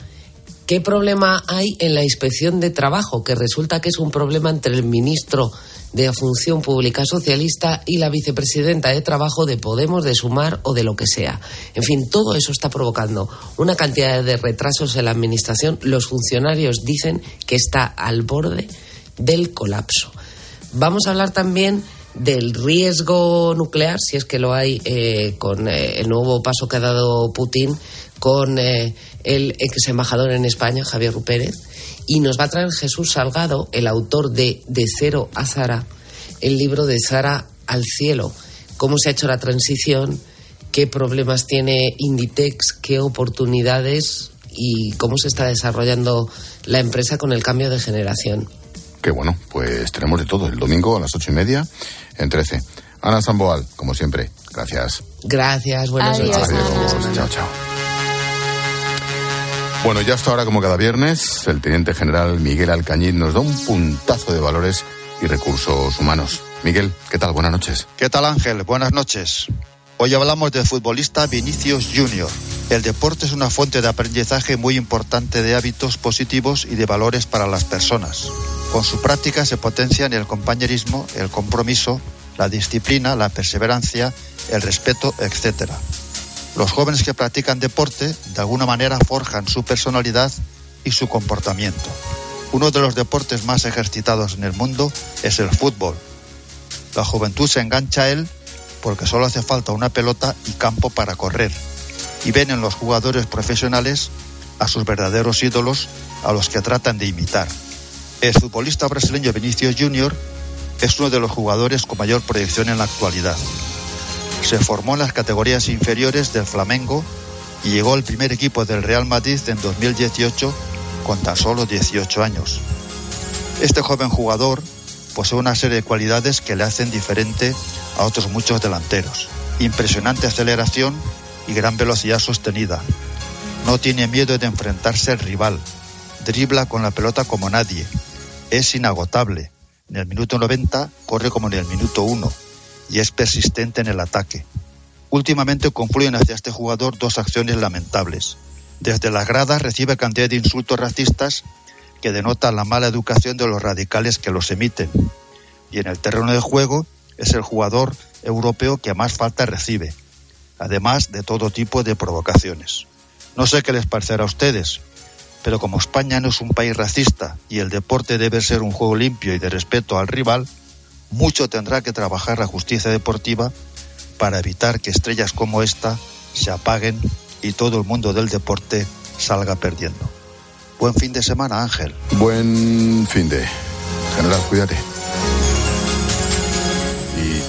¿Qué problema hay en la inspección de trabajo? Que resulta que es un problema entre el ministro de Función Pública Socialista y la vicepresidenta de Trabajo de Podemos, de Sumar o de lo que sea. En fin, todo eso está provocando una cantidad de retrasos en la Administración. Los funcionarios dicen que está al borde del colapso. Vamos a hablar también del riesgo nuclear, si es que lo hay, eh, con eh, el nuevo paso que ha dado Putin con eh, el ex embajador en España, Javier Rupérez, y nos va a traer Jesús Salgado, el autor de De cero a Zara, el libro de Zara al cielo, cómo se ha hecho la transición, qué problemas tiene Inditex, qué oportunidades y cómo se está desarrollando la empresa con el cambio de generación. Qué bueno, pues tenemos de todo el domingo a las ocho y media en 13. Ana Samboal, como siempre, gracias. Gracias, buenas noches. Adiós, chao, chao. Bueno, ya hasta ahora, como cada viernes, el teniente general Miguel Alcañiz nos da un puntazo de valores y recursos humanos. Miguel, ¿qué tal? Buenas noches. ¿Qué tal, Ángel? Buenas noches. Hoy hablamos del futbolista Vinicius Junior. El deporte es una fuente de aprendizaje muy importante de hábitos positivos y de valores para las personas. Con su práctica se potencian el compañerismo, el compromiso, la disciplina, la perseverancia, el respeto, etc. Los jóvenes que practican deporte de alguna manera forjan su personalidad y su comportamiento. Uno de los deportes más ejercitados en el mundo es el fútbol. La juventud se engancha a él porque solo hace falta una pelota y campo para correr. Y ven en los jugadores profesionales a sus verdaderos ídolos a los que tratan de imitar. El futbolista brasileño Vinicius Junior es uno de los jugadores con mayor proyección en la actualidad. Se formó en las categorías inferiores del Flamengo y llegó al primer equipo del Real Madrid en 2018 con tan solo 18 años. Este joven jugador posee una serie de cualidades que le hacen diferente a otros muchos delanteros. Impresionante aceleración y gran velocidad sostenida. No tiene miedo de enfrentarse al rival. Dribla con la pelota como nadie. Es inagotable. En el minuto 90 corre como en el minuto 1 y es persistente en el ataque. Últimamente confluyen hacia este jugador dos acciones lamentables. Desde las gradas recibe cantidad de insultos racistas que denotan la mala educación de los radicales que los emiten. Y en el terreno de juego es el jugador europeo que más falta recibe, además de todo tipo de provocaciones. No sé qué les parecerá a ustedes, pero como España no es un país racista y el deporte debe ser un juego limpio y de respeto al rival, mucho tendrá que trabajar la justicia deportiva para evitar que estrellas como esta se apaguen y todo el mundo del deporte salga perdiendo. Buen fin de semana, Ángel. Buen fin de. General, cuídate. Y.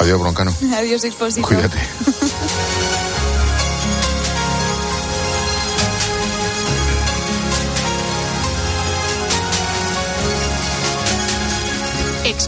Adiós, Broncano. Adiós, Exposito. Cuídate.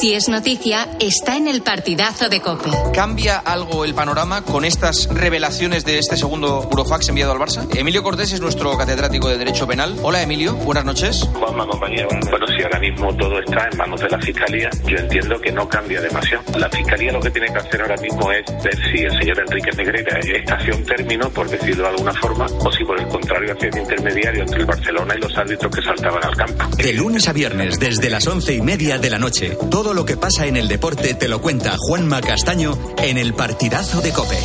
Si es noticia, está en el partidazo de Cope. ¿Cambia algo el panorama con estas revelaciones de este segundo Burofax enviado al Barça? Emilio Cortés es nuestro catedrático de Derecho Penal. Hola, Emilio. Buenas noches. Juanma, compañero. Bueno, si ahora mismo todo está en manos de la Fiscalía, yo entiendo que no cambia demasiado. La Fiscalía lo que tiene que hacer ahora mismo es ver si el señor Enrique Negrera está hacia un término, por decirlo de alguna forma, o si por el contrario hacia un intermediario entre el Barcelona y los árbitros que saltaban al campo. De lunes a viernes, desde las once y media de la noche, todo lo que pasa en el deporte te lo cuenta Juanma Castaño en el partidazo de Cope.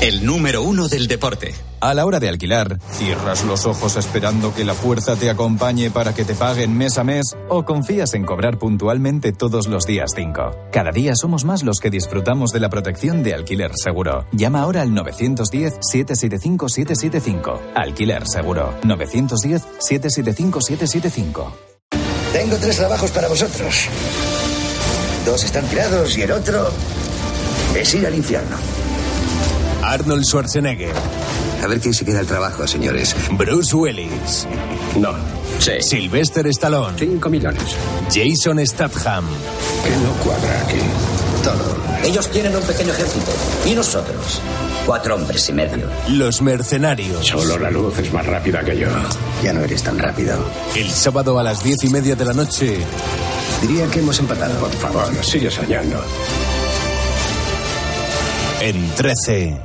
El número uno del deporte. A la hora de alquilar, ¿cierras los ojos esperando que la fuerza te acompañe para que te paguen mes a mes o confías en cobrar puntualmente todos los días 5? Cada día somos más los que disfrutamos de la protección de alquiler seguro. Llama ahora al 910-775-775. Alquiler seguro. 910-775-775. Tengo tres trabajos para vosotros. Dos están tirados y el otro es ir al infierno. Arnold Schwarzenegger. A ver quién se queda el trabajo, señores. Bruce Willis. No. Sí. Sylvester Stallone. Cinco millones. Jason Statham. ¿Qué no cuadra aquí? Todo. Ellos tienen un pequeño ejército. ¿Y nosotros? Cuatro hombres y medio. Los mercenarios. Solo la luz es más rápida que yo. Ya no eres tan rápido. El sábado a las diez y media de la noche. Diría que hemos empatado. Por favor, sigue soñando. En 13.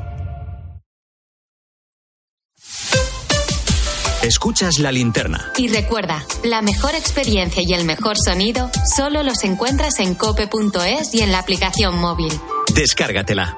Escuchas la linterna. Y recuerda, la mejor experiencia y el mejor sonido solo los encuentras en cope.es y en la aplicación móvil. Descárgatela.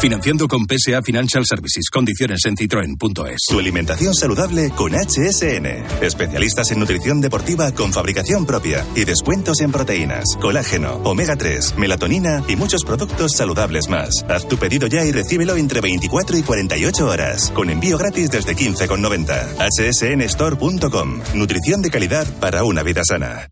Financiando con PSA Financial Services. Condiciones en citroen.es. Tu alimentación saludable con HSN. Especialistas en nutrición deportiva con fabricación propia y descuentos en proteínas, colágeno, omega 3, melatonina y muchos productos saludables más. Haz tu pedido ya y recíbelo entre 24 y 48 horas. Con envío gratis desde 15,90. hsnstore.com. Nutrición de calidad para una vida sana.